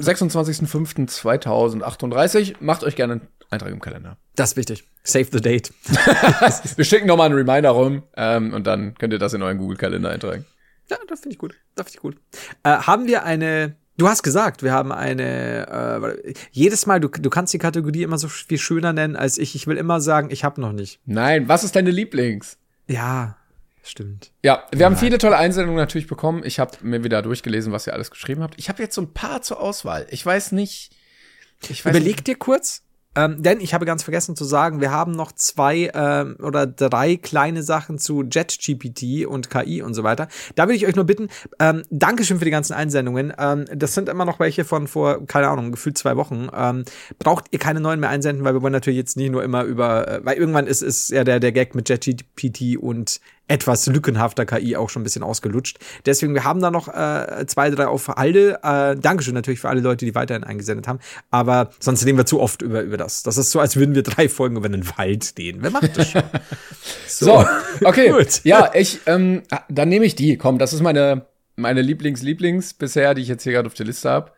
Speaker 1: 26.05.2038. Macht euch gerne einen Eintrag im Kalender.
Speaker 2: Das ist wichtig. Save the date.
Speaker 1: Wir schicken nochmal einen Reminder rum ähm, und dann könnt ihr das in euren Google-Kalender eintragen.
Speaker 2: Ja, das finde ich gut. Das finde ich gut. Äh, haben wir eine. Du hast gesagt, wir haben eine. Äh, jedes Mal, du, du kannst die Kategorie immer so viel schöner nennen als ich. Ich will immer sagen, ich habe noch nicht.
Speaker 1: Nein, was ist deine Lieblings?
Speaker 2: Ja, stimmt.
Speaker 1: Ja, wir haben viele tolle Einsendungen natürlich bekommen. Ich habe mir wieder durchgelesen, was ihr alles geschrieben habt. Ich habe jetzt so ein paar zur Auswahl. Ich weiß nicht. Ich weiß
Speaker 2: Überleg dir kurz. Ähm, denn ich habe ganz vergessen zu sagen, wir haben noch zwei ähm, oder drei kleine Sachen zu JetGPT und KI und so weiter. Da würde ich euch nur bitten, ähm, Dankeschön für die ganzen Einsendungen. Ähm, das sind immer noch welche von vor, keine Ahnung, gefühlt zwei Wochen. Ähm, braucht ihr keine neuen mehr einsenden, weil wir wollen natürlich jetzt nicht nur immer über, äh, weil irgendwann ist, ist ja der, der Gag mit JetGPT und etwas lückenhafter KI auch schon ein bisschen ausgelutscht. Deswegen, wir haben da noch äh, zwei, drei auf Halde. Äh, Dankeschön natürlich für alle Leute, die weiterhin eingesendet haben. Aber sonst reden wir zu oft über, über das. Das ist so, als würden wir drei Folgen über einen Wald reden. Wer macht das schon?
Speaker 1: So, okay.
Speaker 2: Gut.
Speaker 1: Ja, ich, ähm, dann nehme ich die. Komm, das ist meine, meine Lieblings-Lieblings bisher, die ich jetzt hier gerade auf der Liste habe.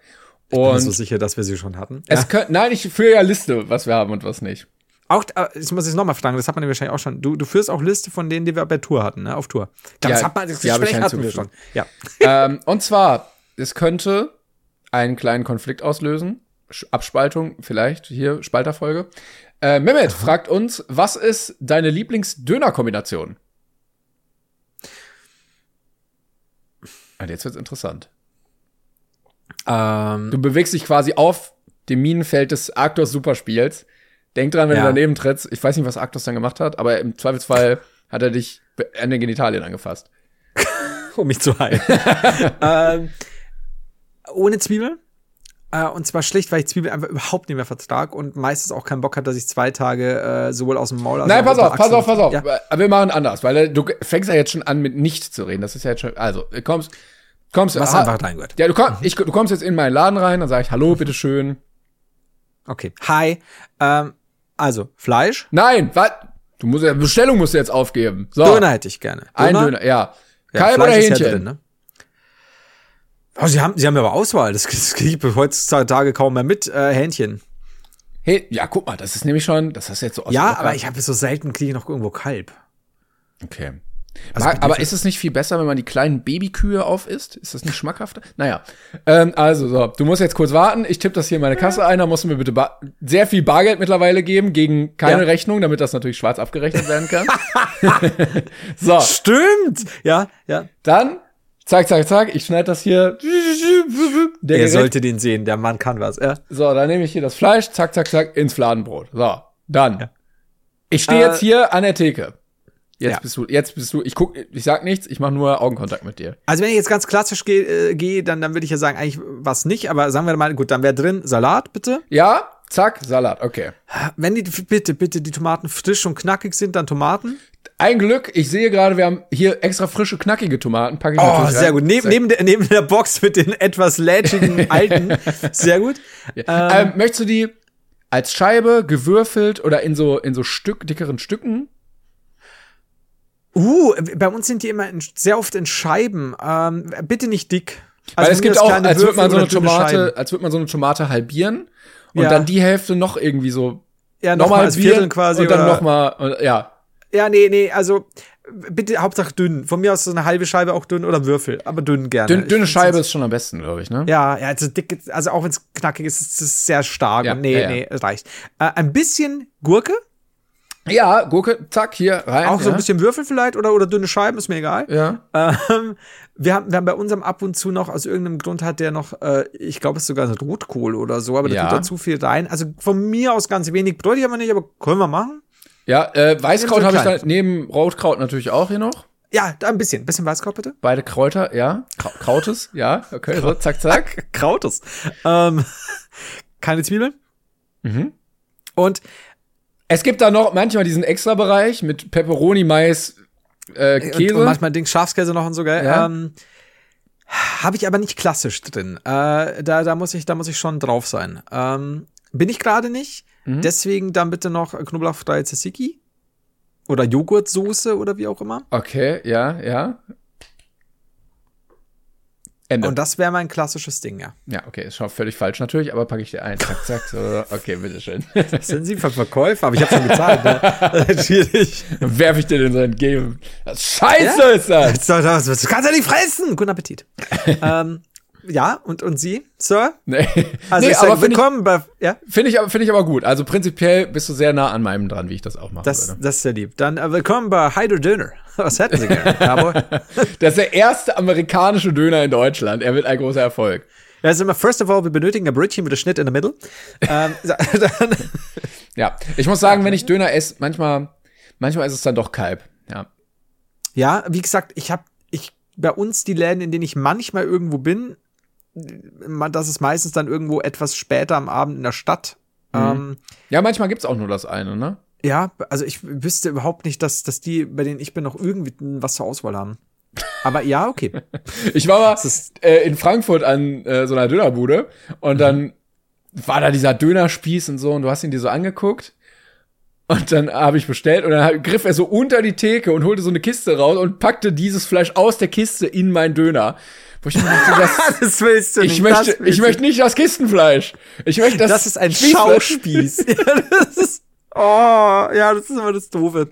Speaker 2: Ich bin
Speaker 1: Und
Speaker 2: so sicher, dass wir sie schon hatten.
Speaker 1: es könnt, nein, ich führe ja Liste, was wir haben und was nicht.
Speaker 2: Auch, äh, ich muss jetzt nochmal fragen, das hat man ja wahrscheinlich auch schon. Du, du führst auch Liste von denen, die wir bei Tour hatten, ne? Auf Tour. Das
Speaker 1: Ja,
Speaker 2: hat man, das Gespräch hatten wir schon. Ja.
Speaker 1: ähm, und zwar, es könnte einen kleinen Konflikt auslösen. Abspaltung vielleicht, hier, Spalterfolge. Äh, Mehmet fragt uns, was ist deine Lieblings-Döner-Kombination? Und jetzt wird's interessant.
Speaker 2: Ähm,
Speaker 1: Du bewegst dich quasi auf dem Minenfeld des Arctos Superspiels. Denk dran, wenn
Speaker 2: Ja.
Speaker 1: du daneben trittst. Ich weiß nicht, was Arctos dann gemacht hat, aber im Zweifelsfall hat er dich an den Genitalien angefasst.
Speaker 2: um mich zu heilen. ähm, ohne Zwiebeln. Äh, und zwar schlicht, weil ich Zwiebeln einfach überhaupt nicht mehr vertrag und meistens auch keinen Bock hat, dass ich zwei Tage äh, sowohl aus dem Maul als
Speaker 1: Nein, pass auf, pass auf, pass auf.
Speaker 2: Ja.
Speaker 1: Aber Wir machen anders, weil äh, du fängst ja jetzt schon an mit nicht zu reden. Das ist ja jetzt schon, also, du kommst, kommst,
Speaker 2: Was
Speaker 1: ha-
Speaker 2: einfach rein gehört.
Speaker 1: Ja, du, komm, ich, du kommst jetzt in meinen Laden rein, dann sage ich, hallo, bitteschön.
Speaker 2: Okay. Hi. Ähm, also, Fleisch.
Speaker 1: Nein, was? Du musst ja, Bestellung musst du jetzt aufgeben. So,
Speaker 2: Döner hätte ich gerne.
Speaker 1: ein Döner, ja.
Speaker 2: Ja,
Speaker 1: Kalb
Speaker 2: Fleisch
Speaker 1: oder
Speaker 2: ist ja
Speaker 1: Hähnchen?
Speaker 2: drin, ne? Oh, sie haben, sie haben ja aber Auswahl. Das, das kriege ich heutzutage kaum mehr mit. Äh, Hähnchen.
Speaker 1: Hey, ja, guck mal, das ist nämlich schon, das hast du jetzt so
Speaker 2: Ja, aber ich habe so selten kriege ich noch irgendwo Kalb.
Speaker 1: Okay.
Speaker 2: Also
Speaker 1: Mag, aber ist es nicht viel besser, wenn man die kleinen Babykühe aufisst? Ist das nicht schmackhafter? Naja. Ähm, also, so, du musst jetzt kurz warten. Ich tippe das hier in meine Kasse ein. Da musst du mir bitte ba sehr viel Bargeld mittlerweile geben gegen keine
Speaker 2: Ja.
Speaker 1: Rechnung, damit das natürlich schwarz abgerechnet werden kann. so,
Speaker 2: Stimmt. Ja, ja.
Speaker 1: dann, zack, zack, zack. Ich schneide das hier. Der
Speaker 2: Er
Speaker 1: Gerät-
Speaker 2: sollte den sehen. Der Mann kann was. Ja.
Speaker 1: So, dann nehme ich hier das Fleisch, zack, zack, zack, ins Fladenbrot. So, dann. Ich stehe
Speaker 2: Äh,
Speaker 1: jetzt hier an der Theke. Jetzt
Speaker 2: ja.
Speaker 1: bist du, jetzt bist du, ich guck, ich sag nichts, ich mache nur Augenkontakt mit dir.
Speaker 2: Also wenn ich jetzt ganz klassisch gehe, äh, geh, dann, dann würde ich ja sagen, eigentlich was nicht. Aber sagen wir mal, gut, dann wäre drin Salat, bitte.
Speaker 1: Ja, zack, Salat, okay.
Speaker 2: Wenn die, bitte, bitte, die Tomaten frisch und knackig sind, dann Tomaten.
Speaker 1: Ein Glück, ich sehe gerade, wir haben hier extra frische, knackige Tomaten, packe ich
Speaker 2: Oh, sehr
Speaker 1: rein.
Speaker 2: gut. Neben, neben, der, neben der Box mit den etwas lätschigen alten. Sehr gut.
Speaker 1: Ähm, möchtest du die als Scheibe, gewürfelt oder in so, in so Stück, dickeren Stücken?
Speaker 2: Uh, bei uns sind die immer in, sehr oft in Scheiben. Ähm, bitte nicht dick.
Speaker 1: Weil
Speaker 2: Also
Speaker 1: es
Speaker 2: von
Speaker 1: gibt auch, als würde man so eine Tomate, als würde man so eine Tomate halbieren und
Speaker 2: Ja.
Speaker 1: dann die Hälfte noch irgendwie so
Speaker 2: Ja,
Speaker 1: nochmal halbieren
Speaker 2: Vierteln quasi.
Speaker 1: und dann nochmal, ja.
Speaker 2: Ja, nee, nee, also bitte Hauptsache dünn. Von mir aus so eine halbe Scheibe auch dünn oder Würfel, aber dünn gerne.
Speaker 1: Dünn, dünne Scheibe ist schon am besten, glaube ich, ne?
Speaker 2: Ja, ja, also dick, also auch wenn es knackig ist, ist es sehr stark.
Speaker 1: Ja,
Speaker 2: und nee,
Speaker 1: ja, ja.
Speaker 2: nee, es reicht. Äh, ein bisschen Gurke,
Speaker 1: Ja, Gurke, zack, hier rein.
Speaker 2: auch so
Speaker 1: ja.
Speaker 2: ein bisschen Würfel vielleicht oder, oder dünne Scheiben, ist mir egal.
Speaker 1: Ja.
Speaker 2: Ähm, wir, haben, wir haben bei unserem ab und zu noch, aus irgendeinem Grund hat der noch, äh, ich glaube, es ist sogar Rotkohl oder so, aber da
Speaker 1: Ja.
Speaker 2: tut da zu viel rein. Also von mir aus ganz wenig, bräuchte ich aber nicht, aber können wir machen?
Speaker 1: Ja, äh, Weißkraut
Speaker 2: so
Speaker 1: habe ich da neben Rotkraut natürlich auch hier noch.
Speaker 2: Ja, da ein bisschen. Bisschen Weißkraut bitte.
Speaker 1: Beide Kräuter, ja. Krau Krautes, ja. Okay, so, zack, zack.
Speaker 2: Krautes. Ähm, keine Zwiebeln.
Speaker 1: Mhm.
Speaker 2: Und
Speaker 1: Es gibt da noch manchmal diesen Extra-Bereich mit Pepperoni, Mais, äh,
Speaker 2: Und,
Speaker 1: Käse.
Speaker 2: und manchmal Dings Schafskäse noch und so, gell?
Speaker 1: Ja.
Speaker 2: Ähm, Habe ich aber nicht klassisch drin. Äh, da, da, muss ich, da muss ich schon drauf sein. Ähm, bin ich gerade nicht.
Speaker 1: Mhm.
Speaker 2: Deswegen dann bitte noch knoblauchfreie Tzatziki. Oder Joghurtsoße oder wie auch immer.
Speaker 1: okay, ja, ja. Ende.
Speaker 2: Und das wäre mein klassisches Ding, ja.
Speaker 1: ja, okay, ist schon völlig falsch natürlich, aber packe ich dir ein. Zack, zack. So, okay, bitteschön.
Speaker 2: Sind Sie für Verkäufer? Aber ich habe schon gezahlt, ne? Schwierig.
Speaker 1: Dann werfe ich dir den so entgegen. Scheiße
Speaker 2: Ja?
Speaker 1: ist das!
Speaker 2: Das kannst du nicht fressen! Guten Appetit. ähm, ja, und, und Sie, Sir?
Speaker 1: Nee,
Speaker 2: Also
Speaker 1: nee
Speaker 2: ich
Speaker 1: aber finde ich,
Speaker 2: willkommen bei, ja,
Speaker 1: find ich, aber- find ich aber gut. Also prinzipiell bist du sehr nah an meinem dran, wie ich das auch machen
Speaker 2: das,
Speaker 1: würde.
Speaker 2: das ist sehr lieb. Dann äh, willkommen bei Hydro Döner. Was hätten Sie gerne, Cowboy?
Speaker 1: Das ist der erste amerikanische Döner in Deutschland. Er wird ein großer Erfolg.
Speaker 2: Ja, also immer, first of all, wir benötigen ein Brötchen mit einem Schnitt in der Mitte. ähm,
Speaker 1: Ja, ich muss sagen, wenn ich Döner esse, manchmal, manchmal ist es dann doch Kalb. Ja.
Speaker 2: ja, wie gesagt, ich habe ich bei uns die Läden, in denen ich manchmal irgendwo bin, man, das ist meistens dann irgendwo etwas später am Abend in der Stadt. Ähm,
Speaker 1: Ja, manchmal gibt's auch nur das eine, ne?
Speaker 2: ja, also ich wüsste überhaupt nicht, dass, dass die, bei denen ich bin, noch irgendwie was zur Auswahl haben. Aber ja, okay.
Speaker 1: Ich war mal äh, in Frankfurt an äh, so einer Dönerbude und dann war da dieser Dönerspieß und so und du hast ihn dir so angeguckt und dann habe ich bestellt und dann griff er so unter die Theke und holte so eine Kiste raus und packte dieses Fleisch aus der Kiste in meinen Döner. Wo ich mir dachte, das,
Speaker 2: das willst du
Speaker 1: ich möchte, ich möchte nicht das Kistenfleisch. Ich möchte das.
Speaker 2: Das ist ein
Speaker 1: Spießfleisch.
Speaker 2: Schauspieß. ja, das ist, oh, ja, das ist immer das Doofe.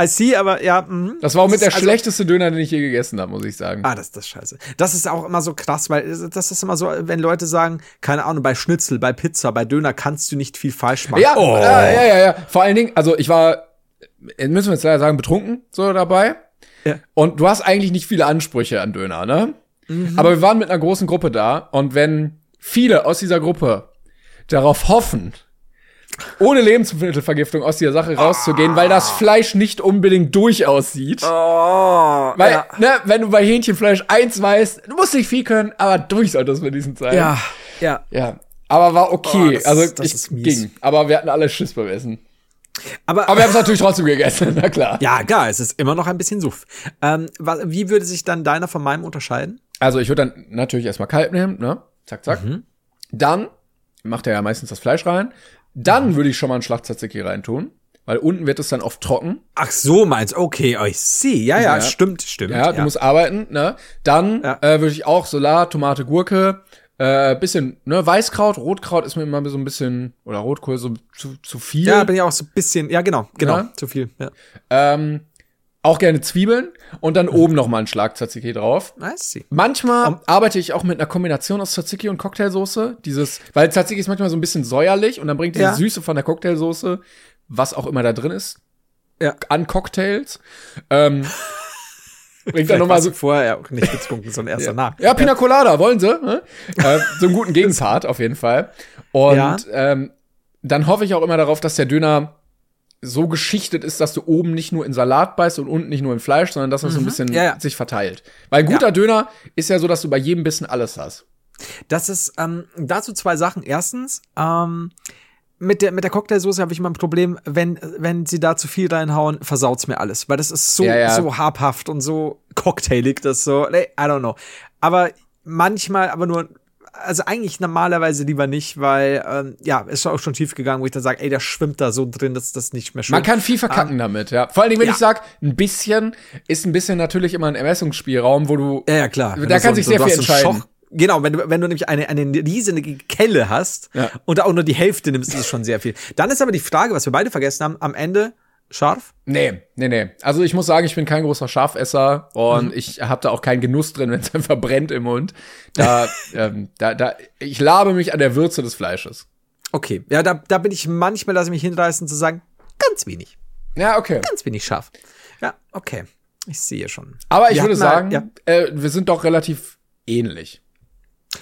Speaker 2: I see, aber ja, mhm.
Speaker 1: Das war auch mit der
Speaker 2: also-
Speaker 1: schlechteste Döner, den ich je gegessen habe, muss ich sagen.
Speaker 2: Ah, das, das ist scheiße. Das ist auch immer so krass, weil das ist immer so, wenn Leute sagen, keine Ahnung, bei Schnitzel, bei Pizza, bei Döner kannst du nicht viel falsch machen.
Speaker 1: Ja, ja, ja, ja, ja. Vor allen Dingen, also ich war, äh, müssen wir jetzt leider sagen, betrunken so dabei.
Speaker 2: Ja.
Speaker 1: Und du hast eigentlich nicht viele Ansprüche an Döner, ne? Aber wir waren mit einer großen Gruppe da und wenn viele aus dieser Gruppe darauf hoffen, ohne Lebensmittelvergiftung aus dieser Sache rauszugehen, weil das Fleisch nicht unbedingt durch aussieht.
Speaker 2: Oh,
Speaker 1: Weil,
Speaker 2: ja.
Speaker 1: ne, wenn du bei Hähnchenfleisch eins weißt, du musst nicht viel können, aber durch sollte es wenigstens sein.
Speaker 2: ja, ja.
Speaker 1: Ja. Aber war okay.
Speaker 2: Oh, das-
Speaker 1: also
Speaker 2: das
Speaker 1: ich ging. Aber wir hatten alle Schiss beim Essen.
Speaker 2: Aber,
Speaker 1: Aber wir haben es natürlich trotzdem gegessen, na klar.
Speaker 2: ja, klar, es ist immer noch ein bisschen Suff. Ähm, wie würde sich dann deiner von meinem unterscheiden?
Speaker 1: Also ich würde dann natürlich erstmal Kalb nehmen, ne? Zack, zack.
Speaker 2: Mhm.
Speaker 1: Dann macht er ja meistens das Fleisch rein. Dann würde ich schon mal einen Schlag Tzatziki reintun, weil unten wird es dann oft trocken.
Speaker 2: Ach so, meinst okay, ich sehe. Ja, ja,
Speaker 1: Ja.
Speaker 2: stimmt, stimmt.
Speaker 1: Ja, du musst arbeiten, ne? Dann
Speaker 2: Ja.
Speaker 1: äh, würde ich auch Salat, Tomate, Gurke, äh, bisschen, ne, Weißkraut, Rotkraut ist mir immer so ein bisschen, oder Rotkohl so zu, zu viel.
Speaker 2: ja, bin ich auch so ein bisschen, ja, genau, genau,
Speaker 1: Ja.
Speaker 2: zu viel. Ja.
Speaker 1: ähm, auch gerne Zwiebeln und dann oben noch mal einen Schlag Tzatziki drauf.
Speaker 2: See.
Speaker 1: Manchmal arbeite ich auch mit einer Kombination aus Tzatziki und Cocktailsoße. Dieses, weil Tzatziki ist manchmal so ein bisschen säuerlich und dann bringt diese
Speaker 2: Ja.
Speaker 1: Süße von der Cocktailsoße, was auch immer da drin ist,
Speaker 2: Ja.
Speaker 1: an Cocktails. Ähm, bringt dann nochmal
Speaker 2: hast
Speaker 1: so.
Speaker 2: vorher auch nicht getrunken, sondern erst danach.
Speaker 1: Ja, Pina Colada, wollen sie? Ne? äh, so einen guten Gegenpart auf jeden Fall. Und
Speaker 2: Ja.
Speaker 1: ähm, dann hoffe ich auch immer darauf, dass der Döner so geschichtet ist, dass du oben nicht nur in Salat beißt und unten nicht nur in Fleisch, sondern dass das so ein bisschen
Speaker 2: Mhm. Ja, ja.
Speaker 1: sich verteilt. Weil ein guter
Speaker 2: Ja.
Speaker 1: Döner ist ja so, dass du bei jedem Bissen alles hast.
Speaker 2: Das ist ähm, dazu zwei Sachen. Erstens, ähm, mit der, mit der Cocktailsoße habe ich immer ein Problem, wenn, wenn sie da zu viel reinhauen, versaut's mir alles. Weil das ist so, so habhaft und so cocktailig, das so, I don't know. Aber manchmal, aber nur, also eigentlich normalerweise lieber nicht, weil, ähm, ja, ist auch schon tief gegangen, wo ich dann sage, ey, der schwimmt da so drin, dass das nicht mehr schön.
Speaker 1: Man kann viel verkacken damit, ja. Vor allen Dingen, wenn
Speaker 2: ja.
Speaker 1: ich sag, ein bisschen, ist ein bisschen natürlich immer ein Ermessungsspielraum, wo du.
Speaker 2: Ja, ja, klar.
Speaker 1: Da
Speaker 2: du
Speaker 1: kann
Speaker 2: so-
Speaker 1: sich sehr viel entscheiden.
Speaker 2: Genau, wenn du, wenn du nämlich eine, eine riesige Kelle hast
Speaker 1: Ja.
Speaker 2: und auch nur die Hälfte nimmst, ist es schon sehr viel. Dann ist aber die Frage, was wir beide vergessen haben, am Ende scharf?
Speaker 1: Nee, nee, nee. Also ich muss sagen, ich bin kein großer Schafesser und
Speaker 2: Mhm.
Speaker 1: ich habe da auch keinen Genuss drin, wenn es einfach brennt im Mund. Da, ähm, da, da, ich labe mich an der Würze des Fleisches.
Speaker 2: Okay, ja, da, da bin ich manchmal, lasse ich mich hinreißen zu sagen, ganz wenig,
Speaker 1: Ja, okay.
Speaker 2: ganz wenig scharf. Ja, okay. Ich sehe schon.
Speaker 1: Aber ich
Speaker 2: Wir
Speaker 1: würde
Speaker 2: hatten mal-
Speaker 1: sagen,
Speaker 2: ja.
Speaker 1: äh, wir sind doch relativ ähnlich.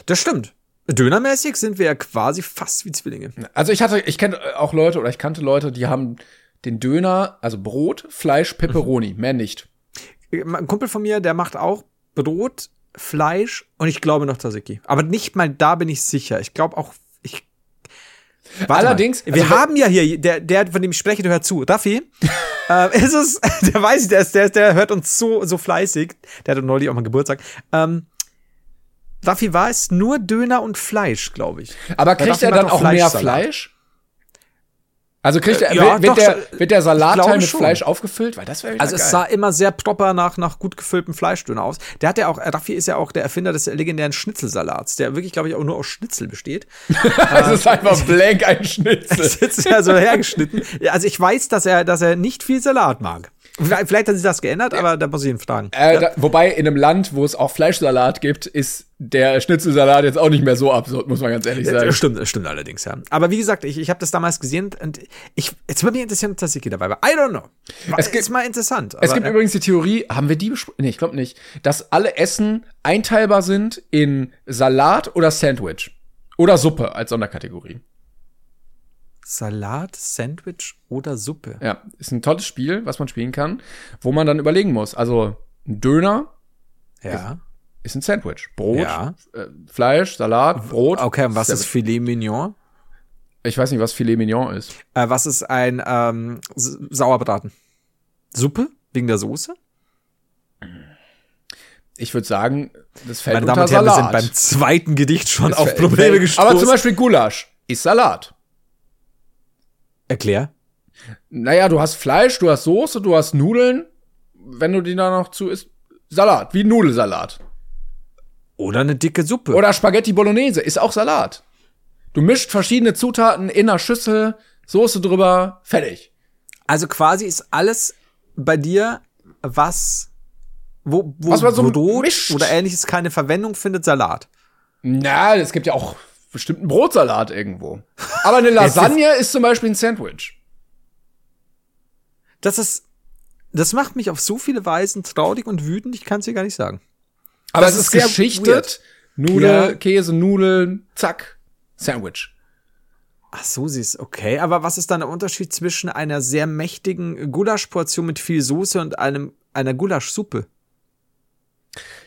Speaker 2: Das stimmt. Dönermäßig sind wir ja quasi fast wie Zwillinge.
Speaker 1: Also ich hatte, ich kenne auch Leute oder ich kannte Leute, die haben den Döner, also Brot, Fleisch, Pepperoni, mehr nicht.
Speaker 2: Ein Kumpel von mir, der macht auch Brot, Fleisch und ich glaube noch Tzatziki. Aber nicht mal da bin ich sicher. Ich glaube auch, ich. Warte
Speaker 1: Allerdings,
Speaker 2: mal. wir
Speaker 1: also-
Speaker 2: haben ja hier, der, der, von dem ich spreche, der hört zu. Raffi, äh, ist es, der weiß ich, der, ist, der, der hört uns so, so fleißig. Der hatte neulich auch mal Geburtstag. Ähm, Raffi war es nur Döner und Fleisch, glaube ich.
Speaker 1: Aber kriegt er dann
Speaker 2: auch
Speaker 1: auch mehr. Fleisch? Also kriegt er,
Speaker 2: Äh, ja,
Speaker 1: wird,
Speaker 2: doch,
Speaker 1: der, wird der Salatteil
Speaker 2: glaube
Speaker 1: mit
Speaker 2: schon.
Speaker 1: Fleisch aufgefüllt? Weil das wäre
Speaker 2: Also es sah immer sehr proper nach, nach gut gefülltem Fleischdöner aus. Der hat ja auch, Raffi ist ja auch der Erfinder des legendären Schnitzelsalats, der wirklich, glaube ich, auch nur aus Schnitzel besteht.
Speaker 1: das ist einfach blank ein Schnitzel.
Speaker 2: Das ist ja so hergeschnitten. Ja, Also ich weiß, dass er, dass er nicht viel Salat mag. Vielleicht, vielleicht hat sich das geändert, aber da muss ich ihn fragen.
Speaker 1: Äh, da, wobei in einem Land, wo es auch Fleischsalat gibt, ist der Schnitzelsalat jetzt auch nicht mehr so absurd, muss man ganz ehrlich sagen.
Speaker 2: Das stimmt, stimmt allerdings, ja. Aber wie gesagt, ich, ich habe das damals gesehen und ich, jetzt würde mich interessieren, ob Tzatziki dabei war. I don't know.
Speaker 1: Es gibt-
Speaker 2: ist mal interessant.
Speaker 1: Es
Speaker 2: aber,
Speaker 1: gibt
Speaker 2: ja.
Speaker 1: übrigens die Theorie, haben wir die besprochen? Nee, ich glaube nicht, dass alle Essen einteilbar sind in Salat oder Sandwich. Oder Suppe als Sonderkategorie.
Speaker 2: Salat, Sandwich oder Suppe.
Speaker 1: Ja, ist ein tolles Spiel, was man spielen kann, wo man dann überlegen muss. Also, ein Döner
Speaker 2: Ja.
Speaker 1: Ist ein Sandwich. Brot,
Speaker 2: Ja.
Speaker 1: äh, Fleisch, Salat, Brot.
Speaker 2: Okay, und was ist
Speaker 1: Sandwich.
Speaker 2: Filet Mignon?
Speaker 1: Ich weiß nicht, was Filet Mignon ist.
Speaker 2: Äh, was ist ein ähm, Sauerbraten? Suppe? Wegen der Soße?
Speaker 1: Ich würde sagen, das fällt
Speaker 2: Meine
Speaker 1: unter
Speaker 2: Damen und Herren, wir
Speaker 1: Salat.
Speaker 2: sind beim zweiten Gedicht schon
Speaker 1: Das
Speaker 2: auf Probleme gestoßen.
Speaker 1: Aber zum Beispiel Gulasch ist Salat.
Speaker 2: Erklär.
Speaker 1: Naja, du hast Fleisch, du hast Soße, du hast Nudeln. Wenn du die da noch zu isst, Salat, wie Nudelsalat.
Speaker 2: Oder eine dicke Suppe.
Speaker 1: Oder Spaghetti Bolognese ist auch Salat. Du mischt verschiedene Zutaten in einer Schüssel, Soße drüber, fertig.
Speaker 2: Also quasi ist alles bei dir, was wo, wo
Speaker 1: Was man so
Speaker 2: Brot
Speaker 1: mischt.
Speaker 2: oder ähnliches keine Verwendung findet, Salat.
Speaker 1: Na, es gibt ja auch bestimmt einen Brotsalat irgendwo. Aber eine Lasagne ist zum Beispiel ein Sandwich.
Speaker 2: Das ist, das macht mich auf so viele Weisen traurig und wütend, ich kann es dir gar nicht sagen.
Speaker 1: Aber
Speaker 2: Das
Speaker 1: es
Speaker 2: ist
Speaker 1: ist geschichtet. Nudel,
Speaker 2: Ja.
Speaker 1: Käse, Nudeln, zack, Sandwich.
Speaker 2: Ach so, sie ist okay. Aber was ist dann der Unterschied zwischen einer sehr mächtigen Gulaschportion mit viel Soße und einem, einer Gulaschsuppe?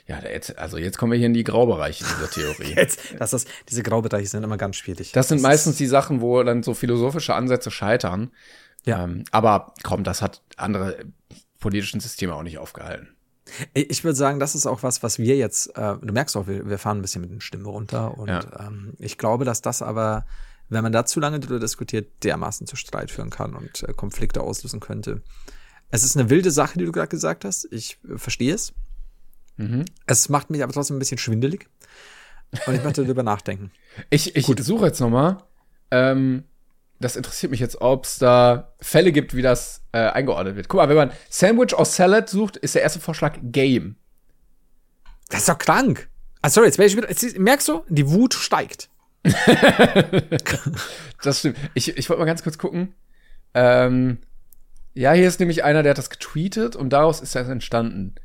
Speaker 1: Ja, jetzt, also jetzt kommen wir hier in die Graubereiche dieser Theorie.
Speaker 2: Jetzt, das ist, diese Graubereiche sind immer ganz schwierig.
Speaker 1: Das sind
Speaker 2: ist-
Speaker 1: meistens die Sachen, wo dann so philosophische Ansätze scheitern.
Speaker 2: Ja.
Speaker 1: Ähm, aber komm, das hat andere politischen Systeme auch nicht aufgehalten.
Speaker 2: Ich würde sagen, das ist auch was, was wir jetzt, äh, du merkst auch, wir, wir fahren ein bisschen mit den Stimmen runter und
Speaker 1: Ja.
Speaker 2: ähm, ich glaube, dass das aber, wenn man da zu lange drüber diskutiert, dermaßen zu Streit führen kann und äh, Konflikte auslösen könnte. Es ist eine wilde Sache, die du gerade gesagt hast. Ich äh, verstehe es.
Speaker 1: Mhm.
Speaker 2: Es macht mich aber trotzdem ein bisschen schwindelig. Und ich möchte darüber nachdenken.
Speaker 1: Ich, ich suche jetzt noch mal. Ähm, das interessiert mich jetzt, ob es da Fälle gibt, wie das äh, eingeordnet wird. Guck mal, wenn man Sandwich or Salad sucht, ist der erste Vorschlag Game.
Speaker 2: Das ist doch krank. Ah, sorry, jetzt, ich wieder, jetzt merkst du, die Wut steigt.
Speaker 1: Das stimmt. Ich, ich wollte mal ganz kurz gucken. Ähm, ja, hier ist nämlich einer, der hat das getweetet und daraus ist das entstanden.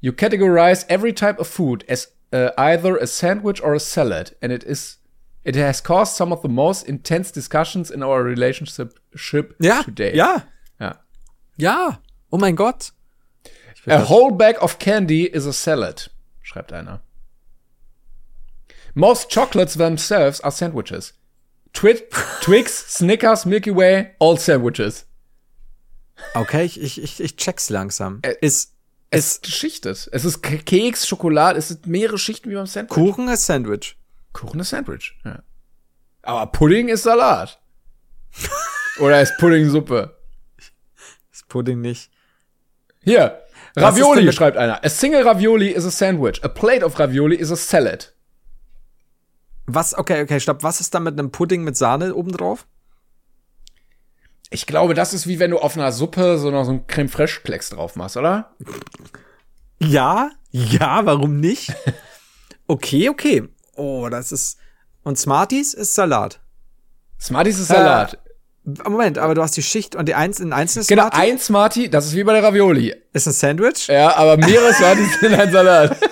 Speaker 1: You categorize every type of food as uh, either a sandwich or a salad, and it is it has caused some of the most intense discussions in our relationship ship
Speaker 2: Ja,
Speaker 1: today.
Speaker 2: ja,
Speaker 1: ja.
Speaker 2: ja. Oh mein Gott.
Speaker 1: A whole bag of candy is a salad, schreibt einer. Most chocolates themselves are sandwiches. Twi Twix, Snickers, Milky Way, all sandwiches.
Speaker 2: Okay, ich, ich, ich, ich check's langsam.
Speaker 1: Äh,
Speaker 2: ist,
Speaker 1: Es
Speaker 2: ist
Speaker 1: geschichtet. Es ist Keks, Schokolade, es sind mehrere Schichten wie beim Sandwich.
Speaker 2: Kuchen ist Sandwich.
Speaker 1: Kuchen ist Sandwich, ja. Aber Pudding ist Salat. Oder ist Pudding Suppe.
Speaker 2: Ist Pudding nicht.
Speaker 1: Hier, Ravioli, schreibt einer. A single Ravioli is a sandwich. A plate of Ravioli is a salad.
Speaker 2: Was, okay, okay, stopp. Was ist da mit einem Pudding mit Sahne obendrauf?
Speaker 1: Ich glaube, das ist wie wenn du auf einer Suppe so noch so ein Creme Fraiche Klecks drauf machst, oder?
Speaker 2: Ja, ja, warum nicht? Okay, okay. Oh, das ist. Und Smarties ist Salat.
Speaker 1: Smarties ist Salat.
Speaker 2: Moment, aber du hast die Schicht und die einzelnen einzelnen
Speaker 1: genau,
Speaker 2: Smarties
Speaker 1: ein Smartie, das ist wie bei der Ravioli.
Speaker 2: ist ein Sandwich.
Speaker 1: Ja, aber mehrere Smarties sind ein Salat.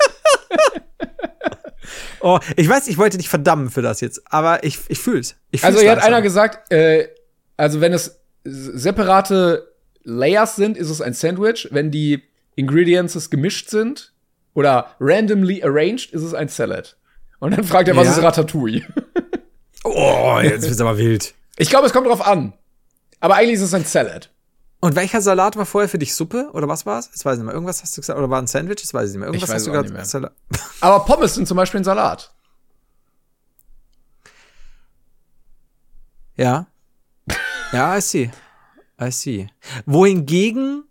Speaker 2: Oh, ich weiß, ich wollte dich verdammen für das jetzt, aber ich, ich fühl's. Ich fühl's
Speaker 1: Also hier hat einer gesagt, äh, also wenn es separate Layers sind, ist es ein Sandwich. Wenn die Ingredients gemischt sind oder randomly arranged, ist es ein Salad. Und dann fragt er, was
Speaker 2: Ja.
Speaker 1: ist Ratatouille?
Speaker 2: Oh, jetzt wird's aber wild.
Speaker 1: Ich glaube, es kommt drauf an. Aber eigentlich ist es ein Salad.
Speaker 2: Und welcher Salat war vorher für dich Suppe? Oder was war's? Jetzt weiß ich nicht mehr. Irgendwas hast du gesagt. Oder war ein Sandwich? Das weiß ich nicht mehr. Irgendwas hast du
Speaker 1: es
Speaker 2: gerade. Salat.
Speaker 1: Aber Pommes sind zum Beispiel ein Salat.
Speaker 2: Ja. Ja, I see. I see. Wohingegen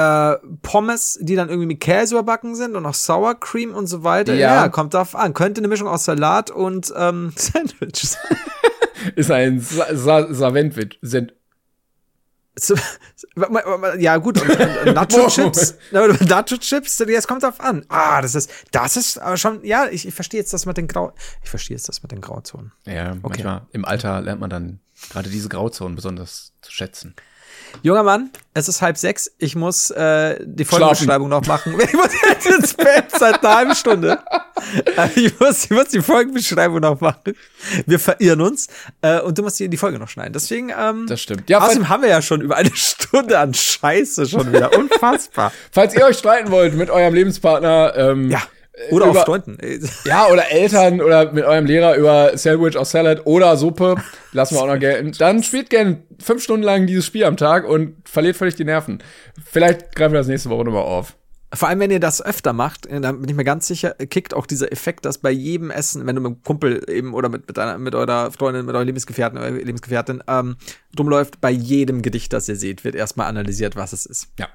Speaker 2: äh, Pommes, die dann irgendwie mit Käse überbacken sind und noch Sour Cream und so weiter.
Speaker 1: Ja.
Speaker 2: Ja, kommt drauf an. Könnte eine Mischung aus Salat und ähm, Sandwich sein.
Speaker 1: Ist ein Sa Sa Saventwich.
Speaker 2: So, ja, gut, Nacho-Chips. Nacho-Chips, das kommt drauf an. Ah, das ist, das ist aber schon, ja, ich, ich verstehe jetzt das mit den Grau, ich verstehe jetzt das mit den Grauzonen.
Speaker 1: ja, manchmal im Alter lernt man dann gerade diese Grauzonen besonders zu schätzen.
Speaker 2: Junger Mann, es ist halb sechs. Ich muss äh, die Folgenbeschreibung noch machen. Ich muss jetzt ins Bett seit einer halben Stunde. Äh, ich, muss, ich muss die Folgenbeschreibung noch machen. Wir verirren uns. Äh, und du musst die, die Folge noch schneiden. Deswegen, ähm,
Speaker 1: Das stimmt. Ja,
Speaker 2: außerdem haben wir ja schon über eine Stunde an Scheiße schon wieder. Unfassbar.
Speaker 1: falls ihr euch streiten wollt mit eurem Lebenspartner, ähm,
Speaker 2: ja. Oder
Speaker 1: über-
Speaker 2: auf Freunden.
Speaker 1: Ja, oder Eltern oder mit eurem Lehrer über Sandwich or Salad oder Suppe, lassen wir auch noch gelten. Dann spielt gerne fünf Stunden lang dieses Spiel am Tag und verliert völlig die Nerven. Vielleicht greifen wir das nächste Woche nochmal auf.
Speaker 2: Vor allem, wenn ihr das öfter macht, äh, dann bin ich mir ganz sicher, kickt auch dieser Effekt, dass bei jedem Essen, wenn du mit einem Kumpel eben oder mit, mit, einer, mit eurer Freundin, mit eurem Lebensgefährten oder Lebensgefährtin ähm, rumläuft, bei jedem Gedicht, das ihr seht, wird erstmal analysiert, was es ist.
Speaker 1: Ja.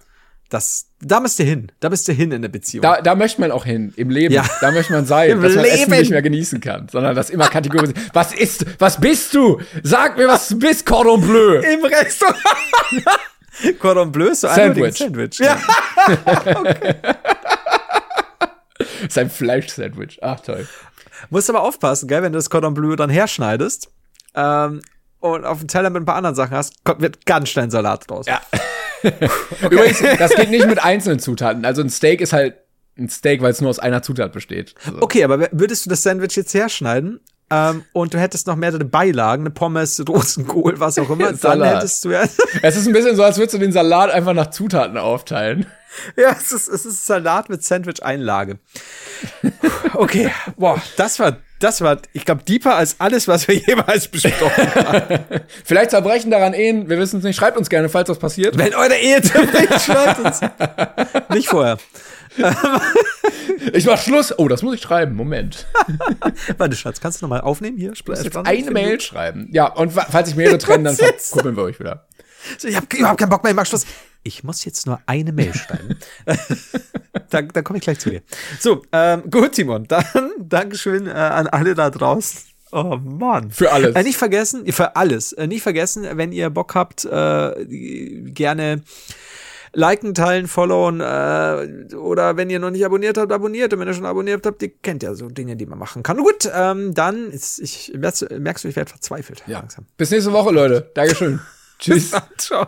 Speaker 2: Das, da müsst ihr hin. Da bist ihr hin in der Beziehung.
Speaker 1: Da, da möchte man auch hin, im Leben.
Speaker 2: Ja.
Speaker 1: Da möchte man sein,
Speaker 2: Im
Speaker 1: dass man Essen
Speaker 2: Leben.
Speaker 1: nicht mehr genießen kann, sondern das immer kategorisiert. Was ist, was bist du? Sag mir, was du bist, Cordon Bleu.
Speaker 2: Im Restaurant. Cordon Bleu ist so
Speaker 1: Sandwich.
Speaker 2: ein Sandwich. Ja.
Speaker 1: Das ist ein Fleisch-Sandwich. Ach, toll.
Speaker 2: Musst aber aufpassen, gell, wenn du das Cordon Bleu dann herschneidest ähm, und auf dem Teller mit ein paar anderen Sachen hast, kommt, wird ganz schnell ein Salat draus.
Speaker 1: Ja. Übrigens, das geht nicht mit einzelnen Zutaten. Also ein Steak ist halt ein Steak, weil es nur aus einer Zutat besteht. Also,
Speaker 2: Okay, aber würdest du das Sandwich jetzt herschneiden? Äh, ähm, und du hättest noch mehrere Beilagen, eine Pommes, Rosenkohl, was auch immer, dann hättest du ja,
Speaker 1: Es ist ein bisschen so, als würdest du den Salat einfach nach Zutaten aufteilen.
Speaker 2: ja, es ist, es ist Salat mit Sandwich-Einlage. Okay, boah, das war, das war, ich glaube, deeper als alles, was wir jemals besprochen haben.
Speaker 1: Vielleicht zerbrechen daran Ehen, wir wissen es nicht. Schreibt uns gerne, falls was passiert.
Speaker 2: Wenn eure Ehe zerbricht, schreibt uns. Nicht vorher.
Speaker 1: Ich mach Schluss. Oh, das muss ich schreiben. Moment.
Speaker 2: Warte, Schatz, kannst du nochmal aufnehmen hier?
Speaker 1: Ich muss jetzt eine Mail schreiben. Ja, und fa- falls ich mehrere trenne, dann verkuppeln wir euch wieder.
Speaker 2: So, ich habe überhaupt keinen Bock mehr, ich mach Schluss. Ich muss jetzt nur eine Mail schreiben. da da komme ich gleich zu dir. So, ähm, gut, Timon. Dann Dankeschön äh, an alle da draußen. Oh Mann.
Speaker 1: Für alles.
Speaker 2: Äh, nicht vergessen, für alles. Äh, nicht vergessen, wenn ihr Bock habt, äh, gerne liken, teilen, followen äh, oder wenn ihr noch nicht abonniert habt, abonniert. Und wenn ihr schon abonniert habt, ihr kennt ja so Dinge, die man machen kann. Gut, ähm, dann ist, ich merkst, du- merkst du, ich werde verzweifelt.
Speaker 1: Ja.
Speaker 2: Langsam.
Speaker 1: Bis nächste Woche, Leute. Dankeschön. Tschüss.
Speaker 2: Ciao.